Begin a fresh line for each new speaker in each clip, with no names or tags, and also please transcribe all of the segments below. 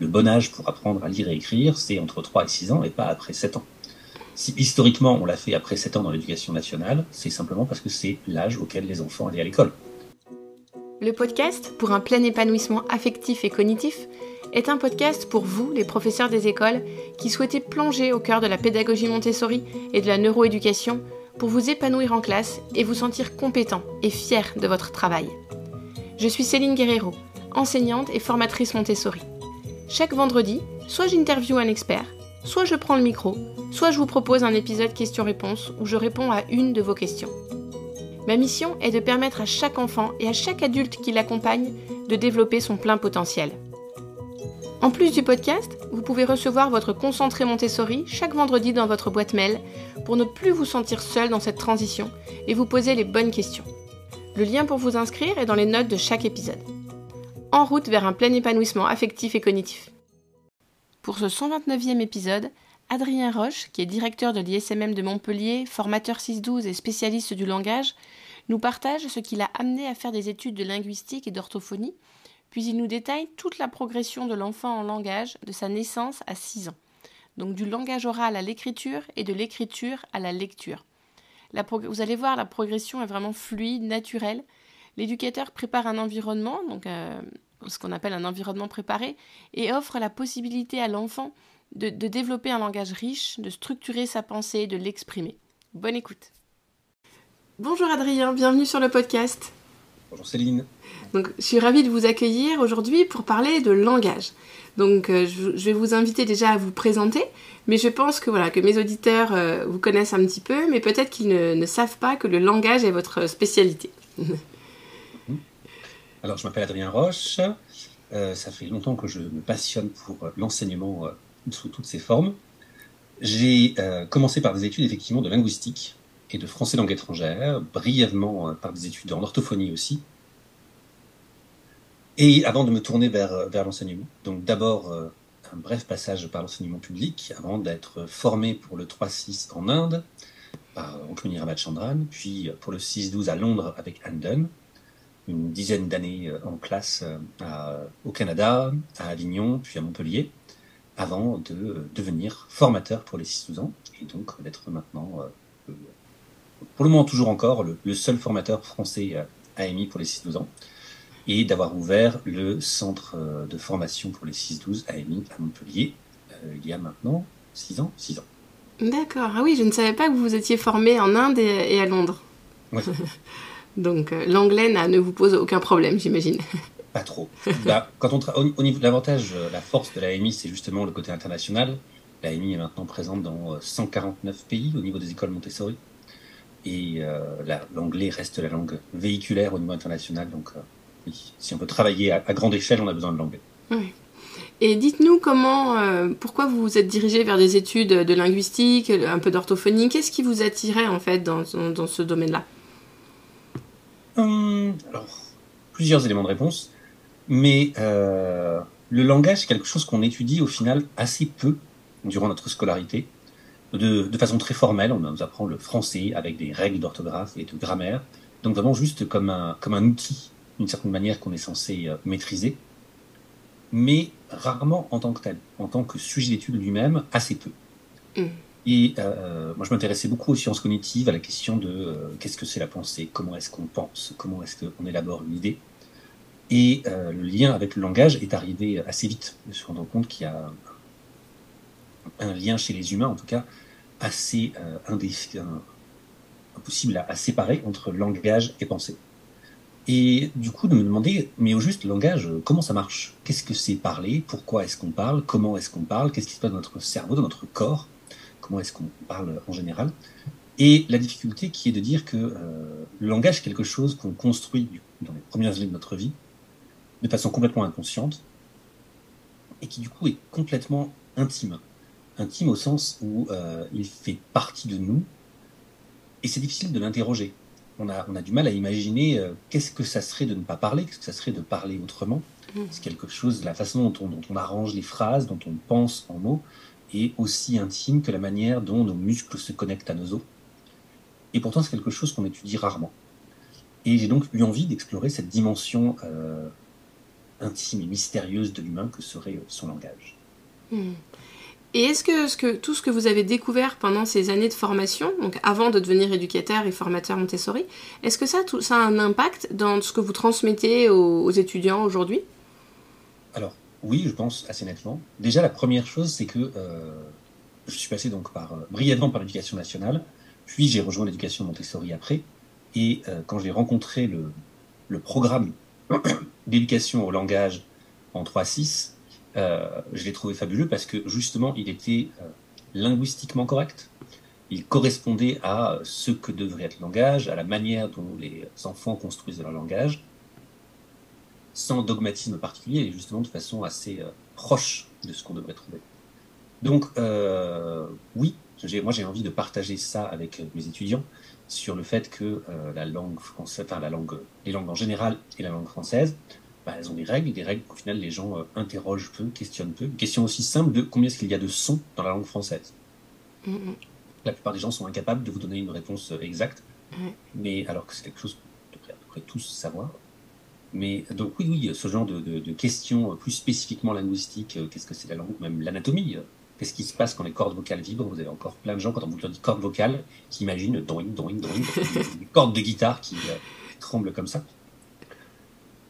le bon âge pour apprendre à lire et écrire, c'est entre 3 et 6 ans et pas après 7 ans. Si historiquement on l'a fait après 7 ans dans l'éducation nationale, c'est simplement parce que c'est l'âge auquel les enfants allaient à l'école.
Le podcast pour un plein épanouissement affectif et cognitif est un podcast pour vous, les professeurs des écoles, qui souhaitez plonger au cœur de la pédagogie Montessori et de la neuroéducation pour vous épanouir en classe et vous sentir compétent et fier de votre travail. Je suis Céline Guerrero, enseignante et formatrice Montessori. Chaque vendredi, soit j'interviewe un expert, soit je prends le micro, soit je vous propose un épisode questions-réponses où je réponds à une de vos questions. Ma mission est de permettre à chaque enfant et à chaque adulte qui l'accompagne de développer son plein potentiel. En plus du podcast, vous pouvez recevoir votre concentré Montessori chaque vendredi dans votre boîte mail pour ne plus vous sentir seul dans cette transition et vous poser les bonnes questions. Le lien pour vous inscrire est dans les notes de chaque épisode. En route vers un plein épanouissement affectif et cognitif. Pour ce 129e épisode, Adrien Roche, qui est directeur de l'ISMM de Montpellier, formateur 6-12 et spécialiste du langage, nous partage ce qui l'a amené à faire des études de linguistique et d'orthophonie puis il nous détaille toute la progression de l'enfant en langage de sa naissance à 6 ans. Donc du langage oral à l'écriture et de l'écriture à la lecture. vous allez voir, la progression est vraiment fluide, naturelle. L'éducateur prépare un environnement, donc euh, ce qu'on appelle un environnement préparé, et offre la possibilité à l'enfant de développer un langage riche, de structurer sa pensée, de l'exprimer. Bonne écoute. Bonjour Adrien, bienvenue sur le podcast.
Bonjour Céline.
Donc, je suis ravie de vous accueillir aujourd'hui pour parler de langage. Donc, euh, je, vais vous inviter déjà à vous présenter, mais je pense que voilà que mes auditeurs euh, vous connaissent un petit peu, mais peut-être qu'ils ne, savent pas que le langage est votre spécialité.
Alors, je m'appelle Adrien Roche. Euh, ça fait longtemps que je me passionne pour l'enseignement sous toutes ses formes. J'ai commencé par des études effectivement de linguistique et de français langue étrangère, brièvement euh, par des études en orthophonie aussi. Et avant de me tourner vers, euh, l'enseignement, donc d'abord euh, un bref passage par l'enseignement public, avant d'être formé pour le 3-6 en Inde, par Anthony Ramachandran, puis pour le 6-12 à Londres avec Andon, une dizaine d'années en classe au Canada, à Avignon, puis à Montpellier, avant de devenir formateur pour les 6-12 ans, et donc d'être maintenant pour le moment toujours encore, le, seul formateur français AMI pour les 6-12 ans, et d'avoir ouvert le centre euh, de formation pour les 6-12 AMI à Montpellier euh, il y a maintenant 6 ans. 6 ans.
D'accord. Ah oui, je ne savais pas que vous étiez formé en Inde et, à Londres.
Oui.
Donc euh, l'anglais ne vous pose aucun problème, j'imagine.
Pas trop. bah, quand on au, niveau de l'avantage, la force de l'AMI, c'est justement le côté international. L'AMI est maintenant présente dans 149 pays au niveau des écoles Montessori et euh, l'anglais reste la langue véhiculaire au niveau international. Donc, euh, si on veut travailler à, grande échelle, on a besoin de l'anglais.
Et dites-nous comment, euh, pourquoi vous vous êtes dirigé vers des études de linguistique, un peu d'orthophonie Qu'est-ce qui vous attirait en fait dans, dans ce domaine-là?
Hum, Alors, plusieurs éléments de réponse, mais le langage, c'est quelque chose qu'on étudie au final assez peu durant notre scolarité de, façon très formelle. On nous apprend le français avec des règles d'orthographe et de grammaire. Donc vraiment juste comme un, comme un outil, d'une certaine manière qu'on est censé euh, maîtriser, mais rarement en tant que tel, en tant que sujet d'étude lui-même, assez peu. Mm. Et euh, moi, je m'intéressais beaucoup aux sciences cognitives, à la question de euh, qu'est-ce que c'est la pensée, comment est-ce qu'on pense, comment est-ce qu'on élabore une idée? Et le lien avec le langage est arrivé assez vite, de se rendre compte qu'il y a un lien chez les humains, en tout cas, assez euh, impossible à, séparer entre langage et pensée. Et du coup, de me demander, mais au juste, langage, comment ça marche? Qu'est-ce que c'est parler? Pourquoi est-ce qu'on parle? Comment est-ce qu'on parle? Qu'est-ce qui se passe dans notre cerveau, dans notre corps? Comment est-ce qu'on parle en général Et la difficulté qui est de dire que euh, le langage est quelque chose qu'on construit dans les premières années de notre vie, de façon complètement inconsciente, et qui du coup est complètement intime intime au sens où euh, il fait partie de nous et c'est difficile de l'interroger. On a, on a du mal à imaginer euh, qu'est-ce que ça serait de ne pas parler, qu'est-ce que ça serait de parler autrement. Mmh. C'est quelque chose, la façon dont on, dont on, arrange les phrases, dont on pense en mots, est aussi intime que la manière dont nos muscles se connectent à nos os. Et pourtant, c'est quelque chose qu'on étudie rarement. Et j'ai donc eu envie d'explorer cette dimension euh, intime et mystérieuse de l'humain que serait son langage.
Hmm. Et est-ce que, que, tout ce que vous avez découvert pendant ces années de formation, donc avant de devenir éducateur et formateur Montessori, est-ce que ça, tout, ça a un impact dans ce que vous transmettez aux, étudiants aujourd'hui?
Alors, oui, je pense assez nettement. Déjà, la première chose, c'est que euh, je suis passé donc par, euh, brièvement par l'éducation nationale, puis j'ai rejoint l'éducation Montessori après. Et euh, quand j'ai rencontré le, le programme d'éducation au langage en 3-6, euh, je l'ai trouvé fabuleux parce que justement, il était euh, linguistiquement correct. Il correspondait à ce que devrait être le langage, à la manière dont les enfants construisent leur langage, sans dogmatisme particulier et justement de façon assez euh, proche de ce qu'on devrait trouver. Donc, oui, moi j'ai envie de partager ça avec mes étudiants sur le fait que la langue française, enfin la langue, les langues en général et la langue française bah, elles ont des règles, des règles qu'au final les gens euh, interrogent peu, questionnent peu. Une question aussi simple de combien est-ce qu'il y a de sons dans la langue française? Mm, mm. La plupart des gens sont incapables de vous donner une réponse euh, exacte, mais alors que c'est quelque chose qu'on devrait à peu près tous savoir. Mais donc oui, oui, ce genre de, questions euh, plus spécifiquement linguistiques, qu'est-ce que c'est la langue, même l'anatomie, qu'est-ce qui se passe quand les cordes vocales vibrent? Vous avez encore plein de gens, quand on vous dit cordes vocales, qui imaginent doing, doing, doing, des cordes de guitare qui tremblent comme ça.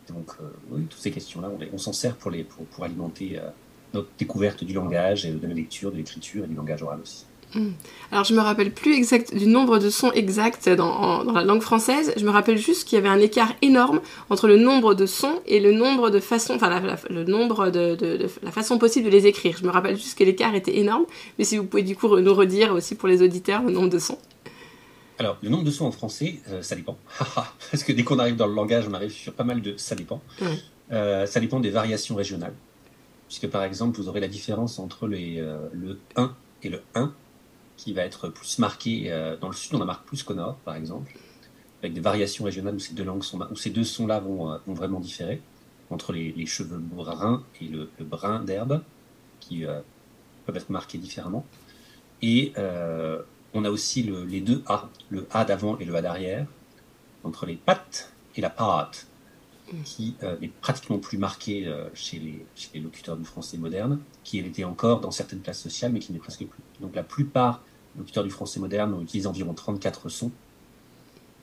Donc, euh, oui, toutes ces questions-là, on, s'en sert pour, les, pour, alimenter euh, notre découverte du langage, et de la lecture, de l'écriture et du langage oral aussi.
Hmm. Alors je me rappelle plus exact du nombre de sons exacts dans, dans la langue française. Je me rappelle juste qu'il y avait un écart énorme entre le nombre de sons et le nombre de façons, enfin le nombre de, de, la façon possible de les écrire. Je me rappelle juste que l'écart était énorme. Mais si vous pouvez du coup nous redire aussi pour les auditeurs le nombre de sons.
Alors, le nombre de sons en français, euh, ça dépend. Parce que dès qu'on arrive dans le langage, on arrive sur pas mal de ça dépend. Euh, ça dépend des variations régionales. Puisque par exemple, vous aurez la différence entre les, euh, le 1 et le 1, qui va être plus marqué. dans le sud, on a marque plus qu'au nord, par exemple. Avec des variations régionales où ces deux, langues sont, où ces deux sons-là vont, vont, vraiment différer. Entre les, cheveux bruns et le, le brun d'herbe, qui peuvent être marqués différemment. Et on a aussi les deux A, le A d'avant et le A d'arrière, entre les pattes et la pâte, qui euh, est pratiquement plus marqué euh, chez, les, locuteurs du français moderne, qui était encore dans certaines classes sociales, mais qui n'est presque plus. Donc la plupart locuteurs du français moderne utilisent environ 34 sons.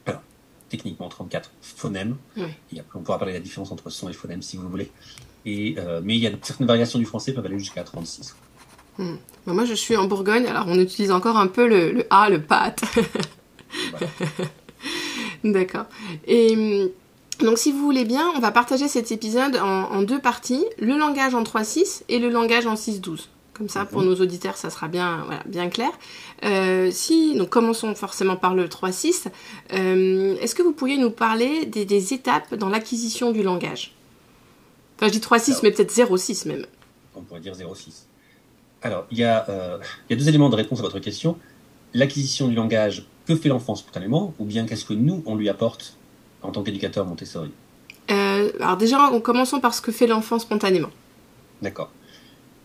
Alors, techniquement 34 phonèmes. on pourra parler de la différence entre son et phonème si vous voulez. Et, euh, mais il y a certaines variations du français qui peuvent aller jusqu'à 36.
Hmm. Moi, je suis en Bourgogne, alors on utilise encore un peu le, A, le pat. D'accord. Et hmm, donc, si vous voulez bien, on va partager cet épisode en, deux parties le langage en 3.6 et le langage en 6.12. Comme ça, pour nos auditeurs, ça sera bien, bien clair. Euh, si, donc commençons forcément par le 3.6. Euh, est-ce que vous pourriez nous parler des, des étapes dans l'acquisition du langage? Enfin, je dis 3.6, mais peut-être 0.6 même.
On pourrait dire 0.6. Alors, il y, a, euh, il y a deux éléments de réponse à votre question. L'acquisition du langage, que fait l'enfant spontanément, ou bien qu'est-ce que nous, on lui apporte en tant qu'éducateur Montessori?
Euh, Alors déjà, commençons par ce que fait l'enfant spontanément.
D'accord.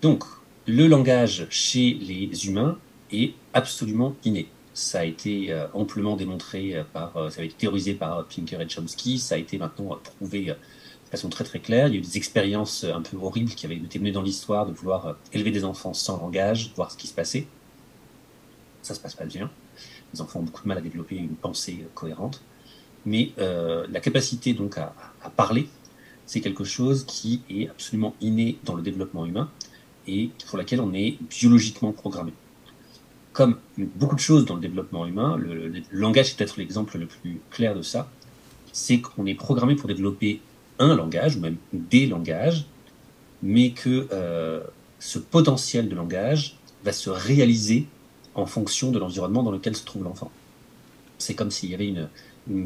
Donc, le langage chez les humains est absolument inné. Ça a été euh, amplement démontré par, ça a été théorisé par Pinker et Chomsky, ça a été maintenant prouvé façon très très claire. Il y a eu des expériences euh, un peu horribles qui avaient été menées dans l'histoire de vouloir euh, élever des enfants sans langage, voir ce qui se passait. Ça se passe pas bien. Les enfants ont beaucoup de mal à développer une pensée euh, cohérente. Mais la capacité donc à, parler, c'est quelque chose qui est absolument inné dans le développement humain et pour laquelle on est biologiquement programmé. Comme beaucoup de choses dans le développement humain, le langage est peut-être l'exemple le plus clair de ça, c'est qu'on est programmé pour développer un langage, ou même des langages, mais que euh, ce potentiel de langage va se réaliser en fonction de l'environnement dans lequel se trouve l'enfant. C'est comme s'il y avait une,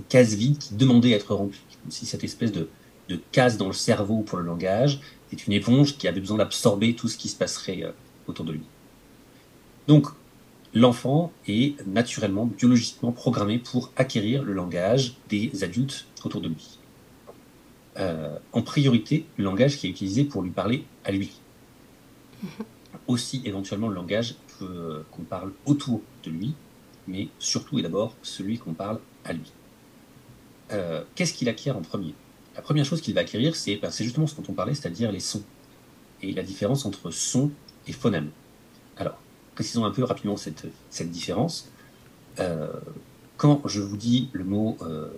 case vide qui demandait à être remplie, comme si cette espèce de, de, case dans le cerveau pour le langage est une éponge qui avait besoin d'absorber tout ce qui se passerait euh, autour de lui. Donc, l'enfant est naturellement, biologiquement programmé pour acquérir le langage des adultes autour de lui. Euh, en priorité le langage qui est utilisé pour lui parler à lui. Mhm. Aussi éventuellement le langage qu'on parle autour de lui, mais surtout et d'abord celui qu'on parle à lui. Euh, qu'est-ce qu'il acquiert en premier? La première chose qu'il va acquérir, c'est ben, justement ce dont on parlait, c'est-à-dire les sons. Et la différence entre son et phonème. Alors, précisons un peu rapidement cette, cette différence. Euh, quand je vous dis le mot euh,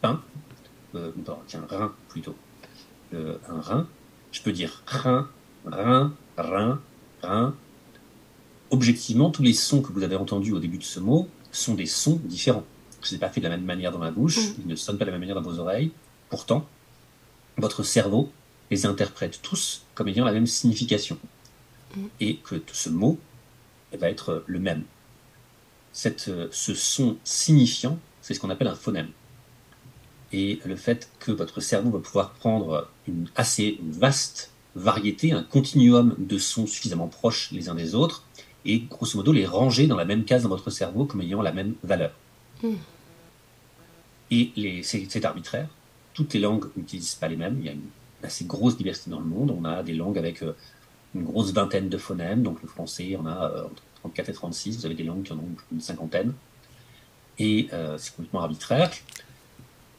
pain, euh, tiens, rein plutôt, un rein, je peux dire rein, rein, rein, rein. Objectivement, tous les sons que vous avez entendus au début de ce mot sont des sons différents. Ce n'est pas fait de la même manière dans ma bouche, mm. ils ne sonnent pas de la même manière dans vos oreilles. Pourtant, votre cerveau les interprète tous comme ayant la même signification. Mm. Et que ce mot va être le même. Cette, ce son signifiant, c'est ce qu'on appelle un phonème. Et le fait que votre cerveau va pouvoir prendre une assez vaste variété, un continuum de sons suffisamment proches les uns des autres, et grosso modo les ranger dans la même case dans votre cerveau comme ayant la même valeur. Hmm. Et c'est arbitraire. Toutes les langues n'utilisent pas les mêmes. Il y a une assez grosse diversité dans le monde. On a des langues avec euh, une grosse vingtaine de phonèmes. Donc le français, on a euh, entre 34 et 36. Vous avez des langues qui en ont une cinquantaine. Et euh, c'est complètement arbitraire.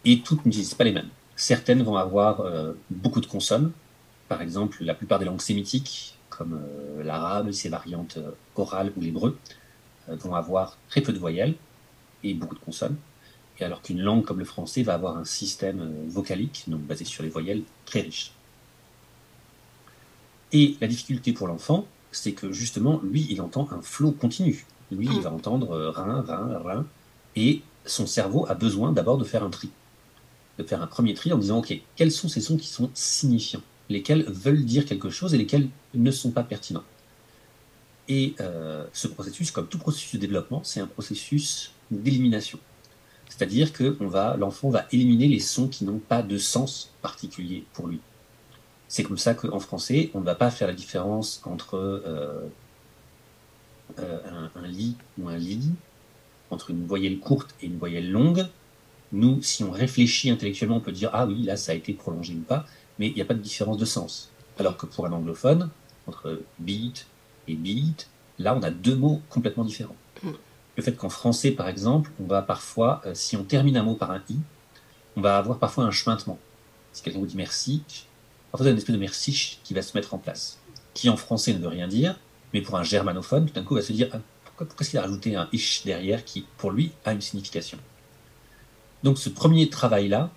Et toutes n'utilisent pas les mêmes. Certaines vont avoir beaucoup de consonnes. Par exemple, la plupart des langues sémitiques comme l'arabe, ses variantes orales ou l'hébreu, vont avoir très peu de voyelles et beaucoup de consonnes. Alors qu'une langue comme le français va avoir un système vocalique, donc basé sur les voyelles, très riche. Et la difficulté pour l'enfant, c'est que justement, lui, il entend un flot continu. Lui, il va entendre rein, rein, rein, et son cerveau a besoin d'abord de faire un tri. De faire un premier tri en disant, OK, quels sont ces sons qui sont signifiants lesquels veulent dire quelque chose et lesquels ne sont pas pertinents. Et euh, ce processus, comme tout processus de développement, c'est un processus d'élimination. C'est-à-dire que l'enfant va éliminer les sons qui n'ont pas de sens particulier pour lui. C'est comme ça qu'en français, on ne va pas faire la différence entre euh, euh, un, un, lit ou un lit, entre une voyelle courte et une voyelle longue. Nous, si on réfléchit intellectuellement, on peut dire ah oui, là ça a été prolongé ou pas mais il n'y a pas de différence de sens. Alors que pour un anglophone, entre beat et beat, là on a deux mots complètement différents. Le fait qu'en français, par exemple, on va parfois, euh, si on termine un mot par un i, on va avoir parfois un chemintement. Si quelqu'un vous dit merci, parfois il y une espèce de merci qui va se mettre en place, qui en français ne veut rien dire, mais pour un germanophone, tout d'un coup, va se dire ah, pourquoi, est-ce qu'il a rajouté un ish derrière qui, pour lui, a une signification? Donc ce premier travail-là,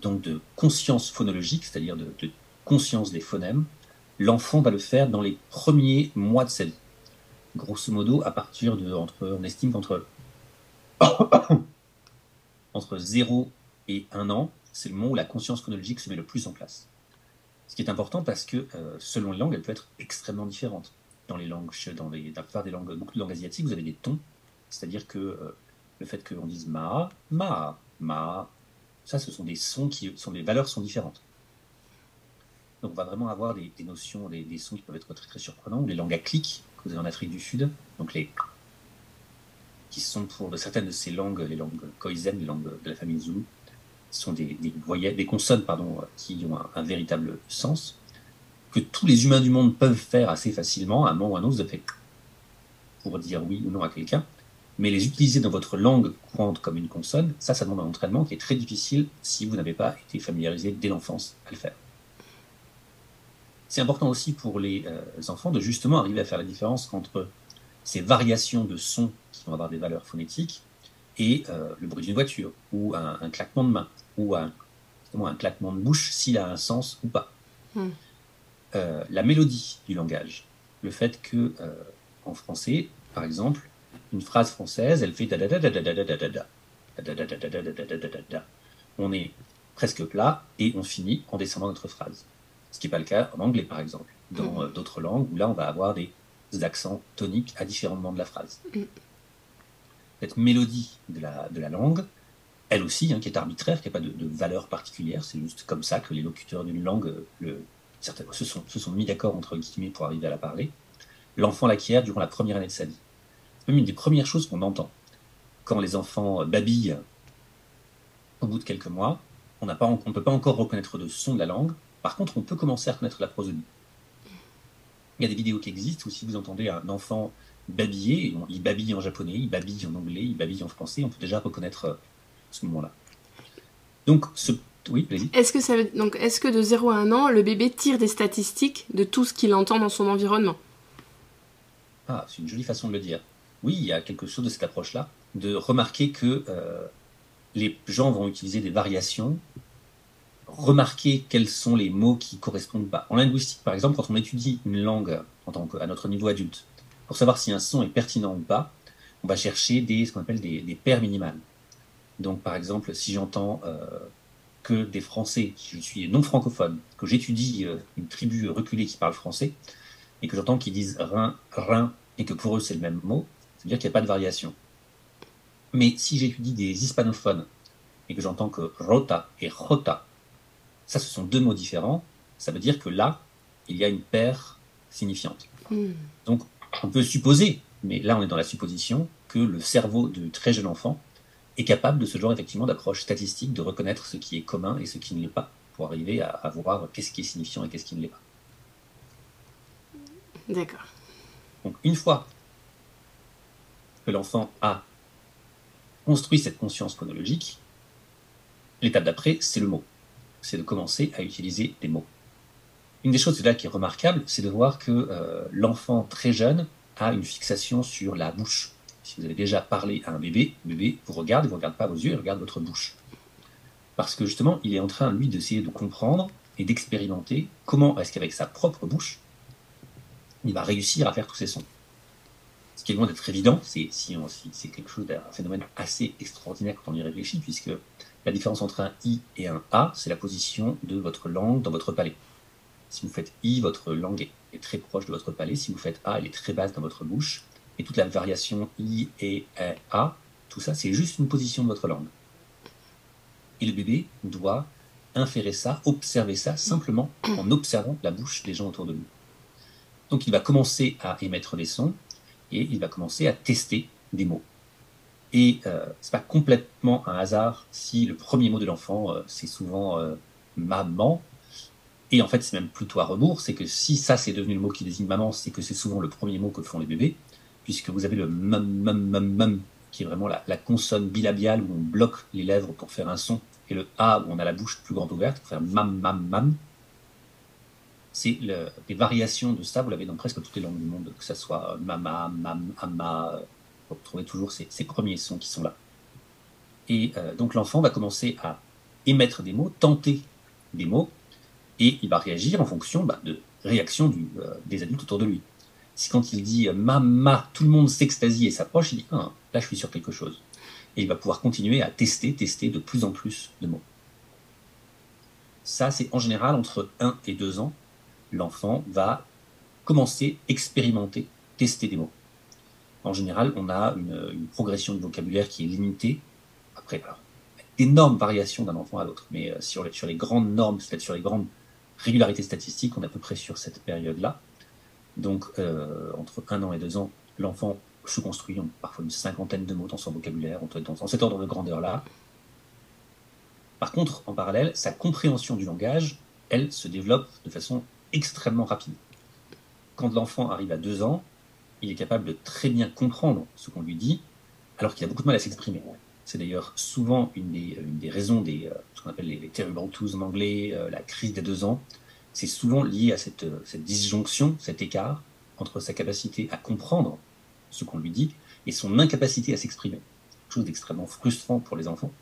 donc de conscience phonologique, c'est-à-dire de, conscience des phonèmes, l'enfant va le faire dans les premiers mois de sa vie. Grosso modo, à partir de, entre, on estime qu'entre entre 0 et 1 an, c'est le moment où la conscience phonologique se met le plus en place. Ce qui est important parce que euh, selon les langues, elle peut être extrêmement différente. Dans les langues, dans, la plupart des langues, beaucoup de langues asiatiques, vous avez des tons, c'est-à-dire que euh, le fait qu'on dise ma, ma, ma, ça, ce sont des sons qui sont des valeurs sont différentes. Donc on va vraiment avoir des, notions, des, sons qui peuvent être très très surprenants, les langues à clics que vous avez en Afrique du Sud, donc les qui sont pour certaines de ces langues, les langues khoisan, les langues de la famille Zulu, sont des, des, des consonnes pardon, qui ont un, véritable sens, que tous les humains du monde peuvent faire assez facilement, à un moment ou un autre, vous pour dire oui ou non à quelqu'un mais les utiliser dans votre langue courante comme une consonne, ça, ça demande un entraînement qui est très difficile si vous n'avez pas été familiarisé dès l'enfance à le faire. C'est important aussi pour les euh, enfants de justement arriver à faire la différence entre ces variations de sons qui vont avoir des valeurs phonétiques et euh, le bruit d'une voiture, ou un, claquement de main, ou un, un claquement de bouche s'il a un sens ou pas. Hmm. Euh, la mélodie du langage, le fait que en français, par exemple, une phrase française, elle fait da da da da da da da da da On est presque plat et on finit en descendant notre phrase. Ce qui n'est pas le cas en anglais, par exemple. Dans d'autres langues où là, on va avoir des accents toniques à différents moments de la phrase. Cette mélodie de la, de la langue, elle aussi, hein, qui est arbitraire, qui n'a pas de, valeur particulière, c'est juste comme ça que les locuteurs d'une langue le, se, sont, se sont mis d'accord entre guillemets pour arriver à la parler. L'enfant l'acquiert durant la première année de sa vie une des premières choses qu'on entend. Quand les enfants babillent au bout de quelques mois, on ne peut pas encore reconnaître de son de la langue. Par contre, on peut commencer à reconnaître la prosodie. Il y a des vidéos qui existent où si vous entendez un enfant babiller, il babille en japonais, il babille en anglais, il babille en français, on peut déjà reconnaître euh, ce moment-là. Donc, ce... oui, vas-y.
Est-ce que, ça veut... Donc, est-ce que de 0 à 1 an, le bébé tire des statistiques de tout ce qu'il entend dans son environnement?
Ah, c'est une jolie façon de le dire. Oui, il y a quelque chose de cette approche-là, de remarquer que euh, les gens vont utiliser des variations, remarquer quels sont les mots qui correspondent pas. En linguistique, par exemple, quand on étudie une langue en tant à notre niveau adulte, pour savoir si un son est pertinent ou pas, on va chercher des, ce qu'on appelle des, des paires minimales. Donc, par exemple, si j'entends euh, que des Français, si je suis non francophone, que j'étudie euh, une tribu reculée qui parle français, et que j'entends qu'ils disent rein, rein, et que pour eux c'est le même mot, ça veut dire qu'il n'y a pas de variation. Mais si j'étudie des hispanophones, et que j'entends que rota et rota, ça ce sont deux mots différents, ça veut dire que là, il y a une paire signifiante.
Hmm.
Donc, on peut supposer, mais là on est dans la supposition, que le cerveau de très jeune enfant est capable de ce genre effectivement d'approche statistique, de reconnaître ce qui est commun et ce qui ne l'est pas, pour arriver à, à voir qu'est-ce qui est signifiant et qu'est-ce qui ne l'est pas.
D'accord.
Donc une fois que l'enfant a construit cette conscience phonologique, l'étape d'après, c'est le mot. C'est de commencer à utiliser des mots. Une des choses là qui est remarquable, c'est de voir que euh, l'enfant très jeune a une fixation sur la bouche. Si vous avez déjà parlé à un bébé, le bébé vous regarde, il ne vous regarde pas vos yeux, il regarde votre bouche. Parce que justement, il est en train, lui, d'essayer de comprendre et d'expérimenter comment est-ce qu'avec sa propre bouche, il va réussir à faire tous ces sons. Ce qui est loin d'être évident, c'est si quelque chose d'un phénomène assez extraordinaire quand on y réfléchit, puisque la différence entre un i et un a, c'est la position de votre langue dans votre palais. Si vous faites i, votre langue est- très proche de votre palais. Si vous faites a, elle est très basse dans votre bouche. Et toute la variation i et E, a, tout ça, c'est juste une position de votre langue. Et le bébé doit inférer ça, observer ça, simplement en observant la bouche des gens autour de lui. Donc il va commencer à émettre des sons et il va commencer à tester des mots. Et euh, c'est pas complètement un hasard si le premier mot de l'enfant euh, c'est souvent euh, maman. Et en fait c'est même plutôt à rebours, c'est que si ça c'est devenu le mot qui désigne maman, c'est que c'est souvent le premier mot que font les bébés, puisque vous avez le mum mum mum mum qui est vraiment la, consonne bilabiale où on bloque les lèvres pour faire un son, et le a où on a la bouche plus grande ouverte pour faire mam mam mam c'est le- des variations de ça, vous l'avez dans presque toutes les langues du monde, que ce soit euh, mama, mam, ama, vous retrouvez toujours ces, premiers sons qui sont là. Et euh, donc l'enfant va commencer à émettre des mots, tenter des mots, et il va réagir en fonction bah, de réactions euh, des adultes autour de lui. Si quand il dit mama, tout le monde s'extasie et s'approche, il dit ah, là je suis sur quelque chose. Et il va pouvoir continuer à tester, tester de plus en plus de mots. Ça, c'est en général entre 1 et 2 ans, l'enfant va commencer, expérimenter, tester des mots. En général, on a une, progression du vocabulaire qui est limitée. Après, alors, d'énormes variations d'un enfant à l'autre, mais euh, sur les, sur les grandes normes, c'est-à-dire sur les grandes régularités statistiques, on est à peu près sur cette période-là. Donc, euh, entre 1 an et 2 ans, l'enfant se construit en- parfois une cinquantaine de mots dans son vocabulaire, on dans, dans cet ordre de grandeur-là. Par contre, en parallèle, sa compréhension du langage, elle, se développe de façon extrêmement rapide. Quand l'enfant arrive à deux ans, il est capable de très bien comprendre ce qu'on lui dit, alors qu'il a beaucoup de mal à s'exprimer. C'est d'ailleurs souvent une des, une des raisons des euh, ce qu'on appelle les, les en anglais, euh, la crise des deux ans. C'est souvent lié à cette, euh, cette disjonction, cet écart entre sa capacité à comprendre ce qu'on lui dit et son incapacité à s'exprimer. Chose d'extrêmement frustrant pour les enfants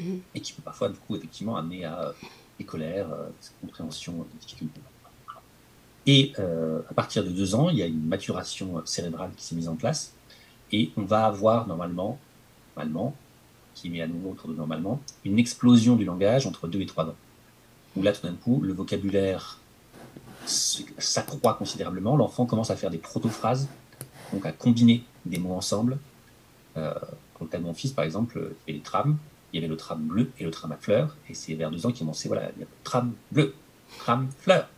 Mhm.
et qui peut parfois, du coup, effectivement, amener à euh, des colères, euh, des compréhensions, des difficultés. Et euh, à partir de deux ans, il y a une maturation cérébrale qui s'est mise en place et on va avoir normalement, normalement, qui met à nouveau autour de normalement, une explosion du langage entre deux et trois ans. Où là, tout d'un coup, le vocabulaire s'accroît considérablement, l'enfant commence à faire des proto-phrases, donc à combiner des mots ensemble. Euh, le cas de mon fils, par exemple, il y avait les trams, il y avait le tram bleu et le tram à fleurs, et c'est vers deux ans qu'il commençait, voilà, il y a tram bleu, tram fleur.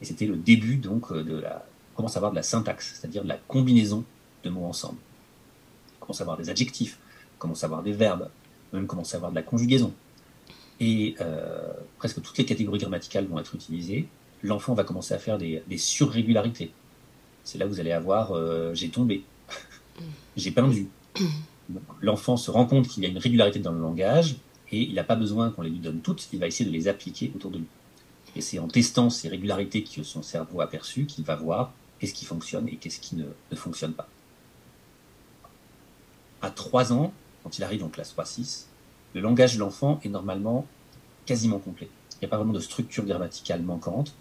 Et c'était le début, donc, euh, de la, commence à avoir de la syntaxe, c'est-à-dire de la combinaison de mots ensemble. On commence à avoir des adjectifs, on commence à avoir des verbes, même commence à avoir de la conjugaison. Et euh, presque toutes les catégories grammaticales vont être utilisées. L'enfant va commencer à faire des, surrégularités. C'est là où vous allez avoir euh, j'ai tombé, j'ai pendu. L'enfant se rend compte qu'il y a une régularité dans le langage et il n'a pas besoin qu'on les lui donne toutes, il va essayer de les appliquer autour de lui. Et c'est en testant ces régularités que son cerveau a perçues qu'il va voir qu'est-ce qui fonctionne et qu'est-ce qui ne, ne, fonctionne pas. À 3 ans, quand il arrive en classe 3-6, le langage de l'enfant est normalement quasiment complet. Il n'y a pas vraiment de structure grammaticale manquante.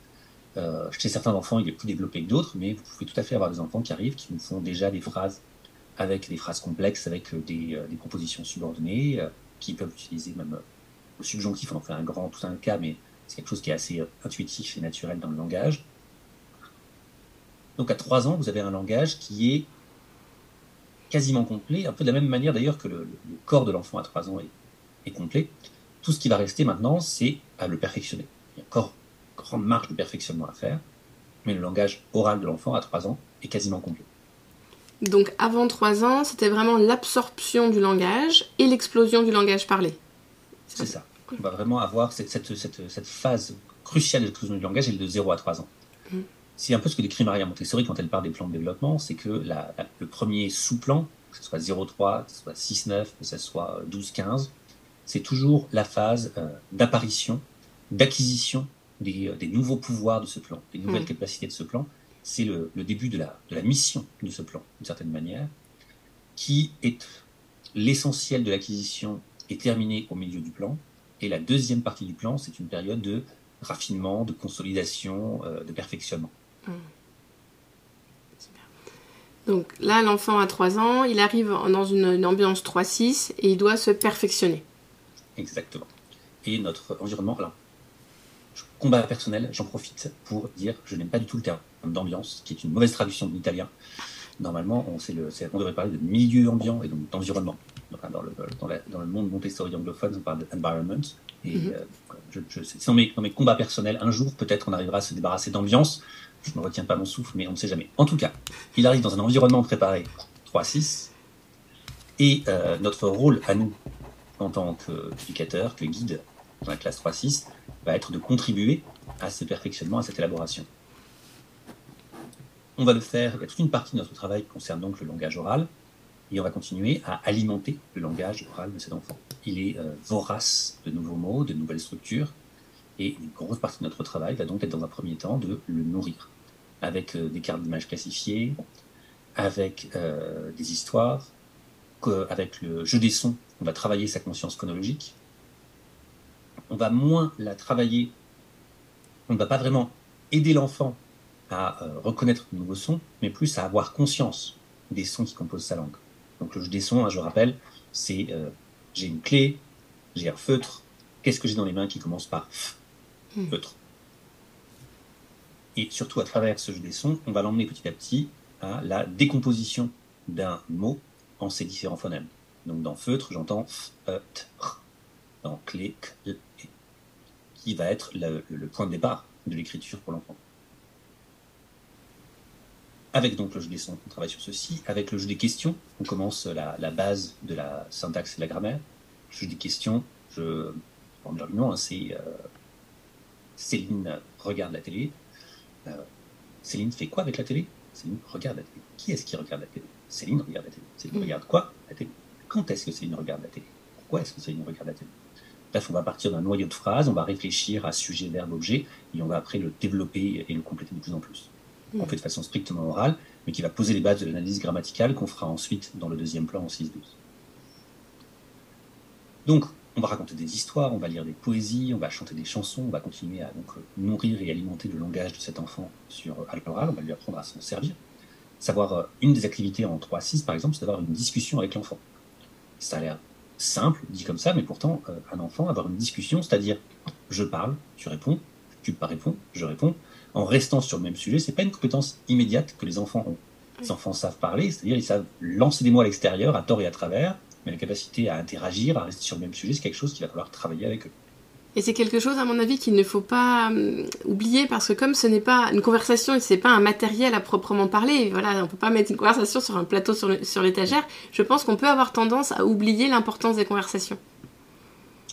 Euh, chez certains enfants, il est plus développé que d'autres, mais vous pouvez tout à fait avoir des enfants qui arrivent, qui nous font déjà des phrases avec des phrases complexes, avec euh, des, euh, des propositions subordonnées, qui peuvent utiliser même le subjonctif. On en fait un grand, tout un cas, mais c'est quelque chose qui est assez intuitif et naturel dans le langage. Donc à 3 ans, vous avez un langage qui est quasiment complet, un peu de la même manière d'ailleurs que le, le, corps de l'enfant à 3 ans est, est, complet. Tout ce qui va rester maintenant, c'est à le perfectionner. Il y a encore grande marge de perfectionnement à faire, mais le langage oral de l'enfant à 3 ans est quasiment complet.
Donc avant 3 ans, c'était vraiment l'absorption du langage et l'explosion du langage parlé.
C'est ça. On va vraiment avoir cette, cette, cette, cette phase cruciale de l'explosion du langage, elle est de 0 à 3 ans. Mm. C'est un peu ce que décrit Maria Montessori quand elle parle des plans de développement, c'est que la, la, le premier sous-plan, que ce soit 0,3, que ce soit 6,9, que ce soit 12,15, c'est toujours la phase euh, d'apparition, d'acquisition des, euh, des, nouveaux pouvoirs de ce plan, des nouvelles mmh. capacités de ce plan. C'est le, le, début de la, de la mission de ce plan, d'une certaine manière, qui est l'essentiel de l'acquisition est terminé au milieu du plan. Et la deuxième partie du plan, c'est une période de raffinement, de consolidation, euh, de perfectionnement. Mmh.
Donc là, l'enfant a 3 ans, il arrive dans une, une ambiance 3-6 et il doit se perfectionner.
Exactement. Et notre environnement, alors, combat personnel, j'en profite pour dire je n'aime pas du tout le terme d'ambiance, qui est une mauvaise traduction de l'italien. Normalement, on, le, on, devrait parler de milieu ambiant et donc d'environnement. Enfin, dans, le, dans, la, dans, le monde Montessori anglophone, on parle d'environment. Et mm -hmm. euh, je, je, c'est dans mes, dans mes combats personnels, un jour, peut-être, on arrivera à se débarrasser d'ambiance. Je ne retiens pas mon souffle, mais on ne sait jamais. En tout cas, il arrive dans un environnement préparé 3-6. Et euh, notre rôle à nous, en tant qu'éducateur, que guide dans la classe 3-6, va être de contribuer à ce perfectionnement, à cette élaboration. On va le faire, il y a toute une partie de notre travail qui concerne donc le langage oral, et on va continuer à alimenter le langage oral de cet enfant. Il est euh, vorace de nouveaux mots, de nouvelles structures, et une grosse partie de notre travail va donc être dans un premier temps de le nourrir, avec euh, des cartes d'images classifiées, avec euh, des histoires, avec le jeu des sons, on va travailler sa conscience chronologique. On va moins la travailler, on ne va pas vraiment aider l'enfant à reconnaître de nouveaux sons, mais plus à avoir conscience des sons qui composent sa langue. Donc le jeu des sons, hein, je rappelle, c'est euh, j'ai une clé, j'ai un feutre, qu'est-ce que j'ai dans les mains qui commence par f, mmh. feutre. Et surtout à travers ce jeu des sons, on va l'emmener petit à petit à la décomposition d'un mot en ses différents phonèmes. Donc dans feutre, j'entends f, e, t, r. Dans clé, k, l, e, qui va être le, le point de départ de l'écriture pour l'enfant. Avec donc le jeu des sons, on travaille sur ceci. Avec le jeu des questions, on commence la, la base de la syntaxe et de la grammaire. Le jeu des questions, je en nom, hein, c'est euh, Céline regarde la télé. Euh, Céline fait quoi avec la télé? Céline regarde la télé. Qui est-ce qui regarde la télé? Céline regarde la télé. Céline mmh. regarde quoi? La télé. Quand est-ce que Céline regarde la télé? Pourquoi est-ce que Céline regarde la télé? Bref, on va partir d'un noyau de phrases, on va réfléchir à sujet, verbe, objet, et on va après le développer et le compléter de plus en plus. On fait de façon strictement orale, mais qui va poser les bases de l'analyse grammaticale qu'on fera ensuite dans le deuxième plan en 6-12. Donc, on va raconter des histoires, on va lire des poésies, on va chanter des chansons, on va continuer à donc, nourrir et alimenter le langage de cet enfant sur à l'oral, on va lui apprendre à s'en servir savoir euh, une des activités en 3-6, par exemple, c'est d'avoir une discussion avec l'enfant. Ça a l'air simple, dit comme ça, mais pourtant, euh, un enfant, avoir une discussion, c'est-à-dire, je parle, tu réponds, tu pas réponds, je réponds, en restant sur le même sujet, c'est pas une compétence immédiate que les enfants ont. Les enfants savent parler, c'est-à-dire, ils savent lancer des mots à l'extérieur, à tort et à travers, mais la capacité à interagir, à rester sur le même sujet, c'est quelque chose qu'il va falloir travailler avec eux.
Et c'est quelque chose, à mon avis, qu'il ne faut pas euh, oublier parce que comme ce n'est pas une conversation et c'est pas un matériel à proprement parler, voilà, on peut pas mettre une conversation sur un plateau sur l'étagère. Je pense qu'on peut avoir tendance à oublier l'importance des conversations.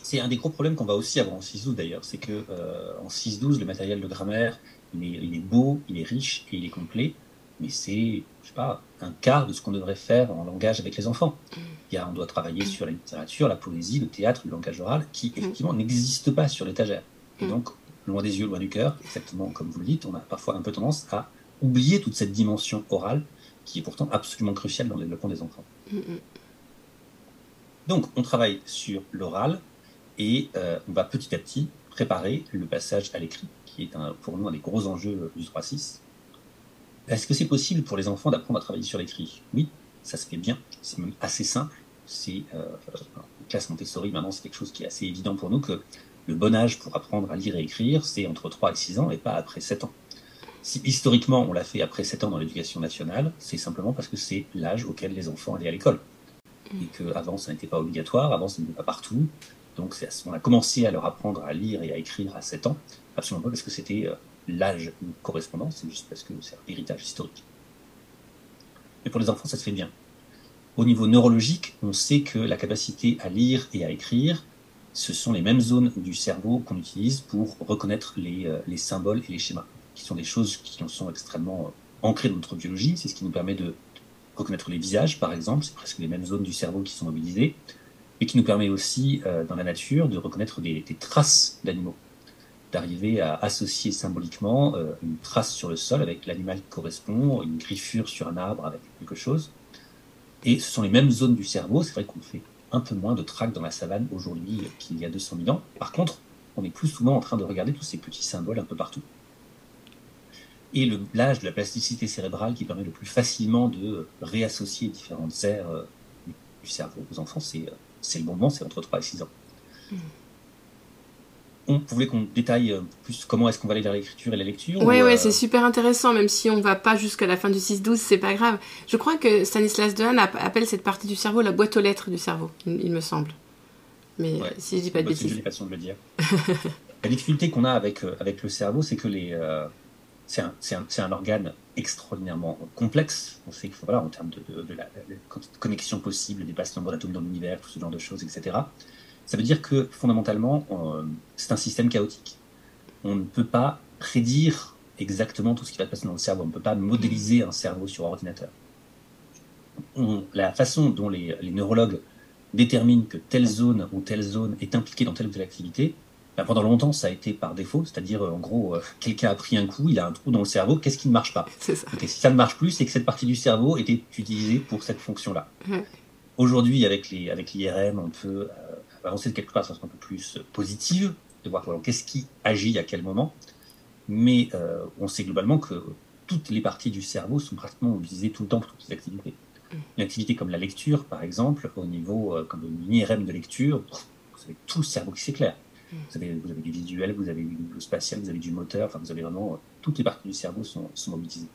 C'est un des gros problèmes qu'on va aussi avoir en 6-12 d'ailleurs, c'est que euh, en 6-12, le matériel de grammaire, il est, il est, beau, il est riche et il est complet, mais c'est, je sais pas, un quart de ce qu'on devrait faire en langage avec les enfants. Il y a, on doit travailler sur la littérature, la poésie, le théâtre, le langage oral, qui effectivement n'existe pas sur l'étagère. Et donc, loin des yeux, loin du cœur, exactement comme vous le dites, on a parfois un peu tendance à oublier toute cette dimension orale qui est pourtant absolument cruciale dans le développement des enfants. Donc, on travaille sur l'oral et euh, on va petit à petit préparer le passage à l'écrit, qui est un, pour nous un des gros enjeux du 3-6. Est-ce que c'est possible pour les enfants d'apprendre à travailler sur l'écrit? Oui, ça se fait bien, c'est même assez simple. C'est euh, classe Montessori, maintenant c'est quelque chose qui est assez évident pour nous que le bon âge pour apprendre à lire et écrire, c'est entre 3 et 6 ans et pas après 7 ans. Si historiquement on l'a fait après 7 ans dans l'éducation nationale, c'est simplement parce que c'est l'âge auquel les enfants allaient à l'école. Et qu'avant ça n'était pas obligatoire, avant ça n'était pas partout. Donc on a commencé à leur apprendre à lire et à écrire à 7 ans, absolument pas parce que c'était euh, l'âge correspondant, c'est juste parce que c'est un héritage historique. Mais pour les enfants, ça se fait bien. Au niveau neurologique, on sait que la capacité à lire et à écrire, ce sont les mêmes zones du cerveau qu'on utilise pour reconnaître les, euh, les, symboles et les schémas, qui sont des choses qui sont extrêmement euh, ancrées dans notre biologie. C'est ce qui nous permet de reconnaître les visages, par exemple. C'est presque les mêmes zones du cerveau qui sont mobilisées. Et qui nous permet aussi, dans la nature, de reconnaître des traces d'animaux d'arriver à associer symboliquement euh, une trace sur le sol avec l'animal qui correspond, une griffure sur un arbre avec quelque chose. Et ce sont les mêmes zones du cerveau. C'est vrai qu'on fait un peu moins de trac dans la savane aujourd'hui qu'il y a 200 000 ans. Par contre, on est plus souvent en train de regarder tous ces petits symboles un peu partout. Et l'âge de la plasticité cérébrale qui permet le plus facilement de réassocier différentes aires euh, du cerveau aux enfants, c'est euh, le bon moment, c'est entre 3 et 6 ans. Mmh on voulait qu'on détaille plus comment est-ce qu'on va aller vers l'écriture et la lecture
Oui, ouais, euh, c'est super intéressant, même si on va pas jusqu'à la fin du 6-12, c'est pas grave. Je crois que Stanislas Dehaene appelle cette partie du cerveau la boîte aux lettres du cerveau, il, me semble. Mais si je dis pas de bêtises.
J'ai de le dire. la difficulté qu'on a avec, euh, avec le cerveau, c'est que les, euh, c'est un, un, un, organe extraordinairement complexe. On sait qu'il faut, voilà, en termes de, de, la, connexion possible, des nombre d'atomes dans l'univers, tout ce genre de choses, etc. Ça veut dire que fondamentalement, c'est un système chaotique. On ne peut pas prédire exactement tout ce qui va se passer dans le cerveau. On ne peut pas modéliser un cerveau sur ordinateur. la façon dont les, neurologues déterminent que telle zone ou telle zone est impliquée dans telle ou telle activité, ben, pendant longtemps, ça a été par défaut, c'est-à-dire en gros, euh, quelqu'un a pris un coup, il a un trou dans le cerveau, qu'est-ce qui ne marche pas?
Ça.
si ça ne marche plus, c'est que cette partie du cerveau était utilisée pour cette fonction-là. Aujourd'hui, avec l'IRM, avec on peut euh, avancer de quelque part de façon un peu plus positive, de voir qu'est-ce qui agit à quel moment. Mais euh, on sait globalement que toutes les parties du cerveau sont pratiquement utilisées tout le temps pour toutes les activités. Mm. Une activité comme la lecture, par exemple, au niveau euh, comme une IRM de lecture, vous avez tout le cerveau qui s'éclaire. Mm. Vous avez, vous avez du visuel, vous avez du spatial, vous avez du moteur, enfin vous avez vraiment euh, toutes les parties du cerveau sont, sont mobilisées.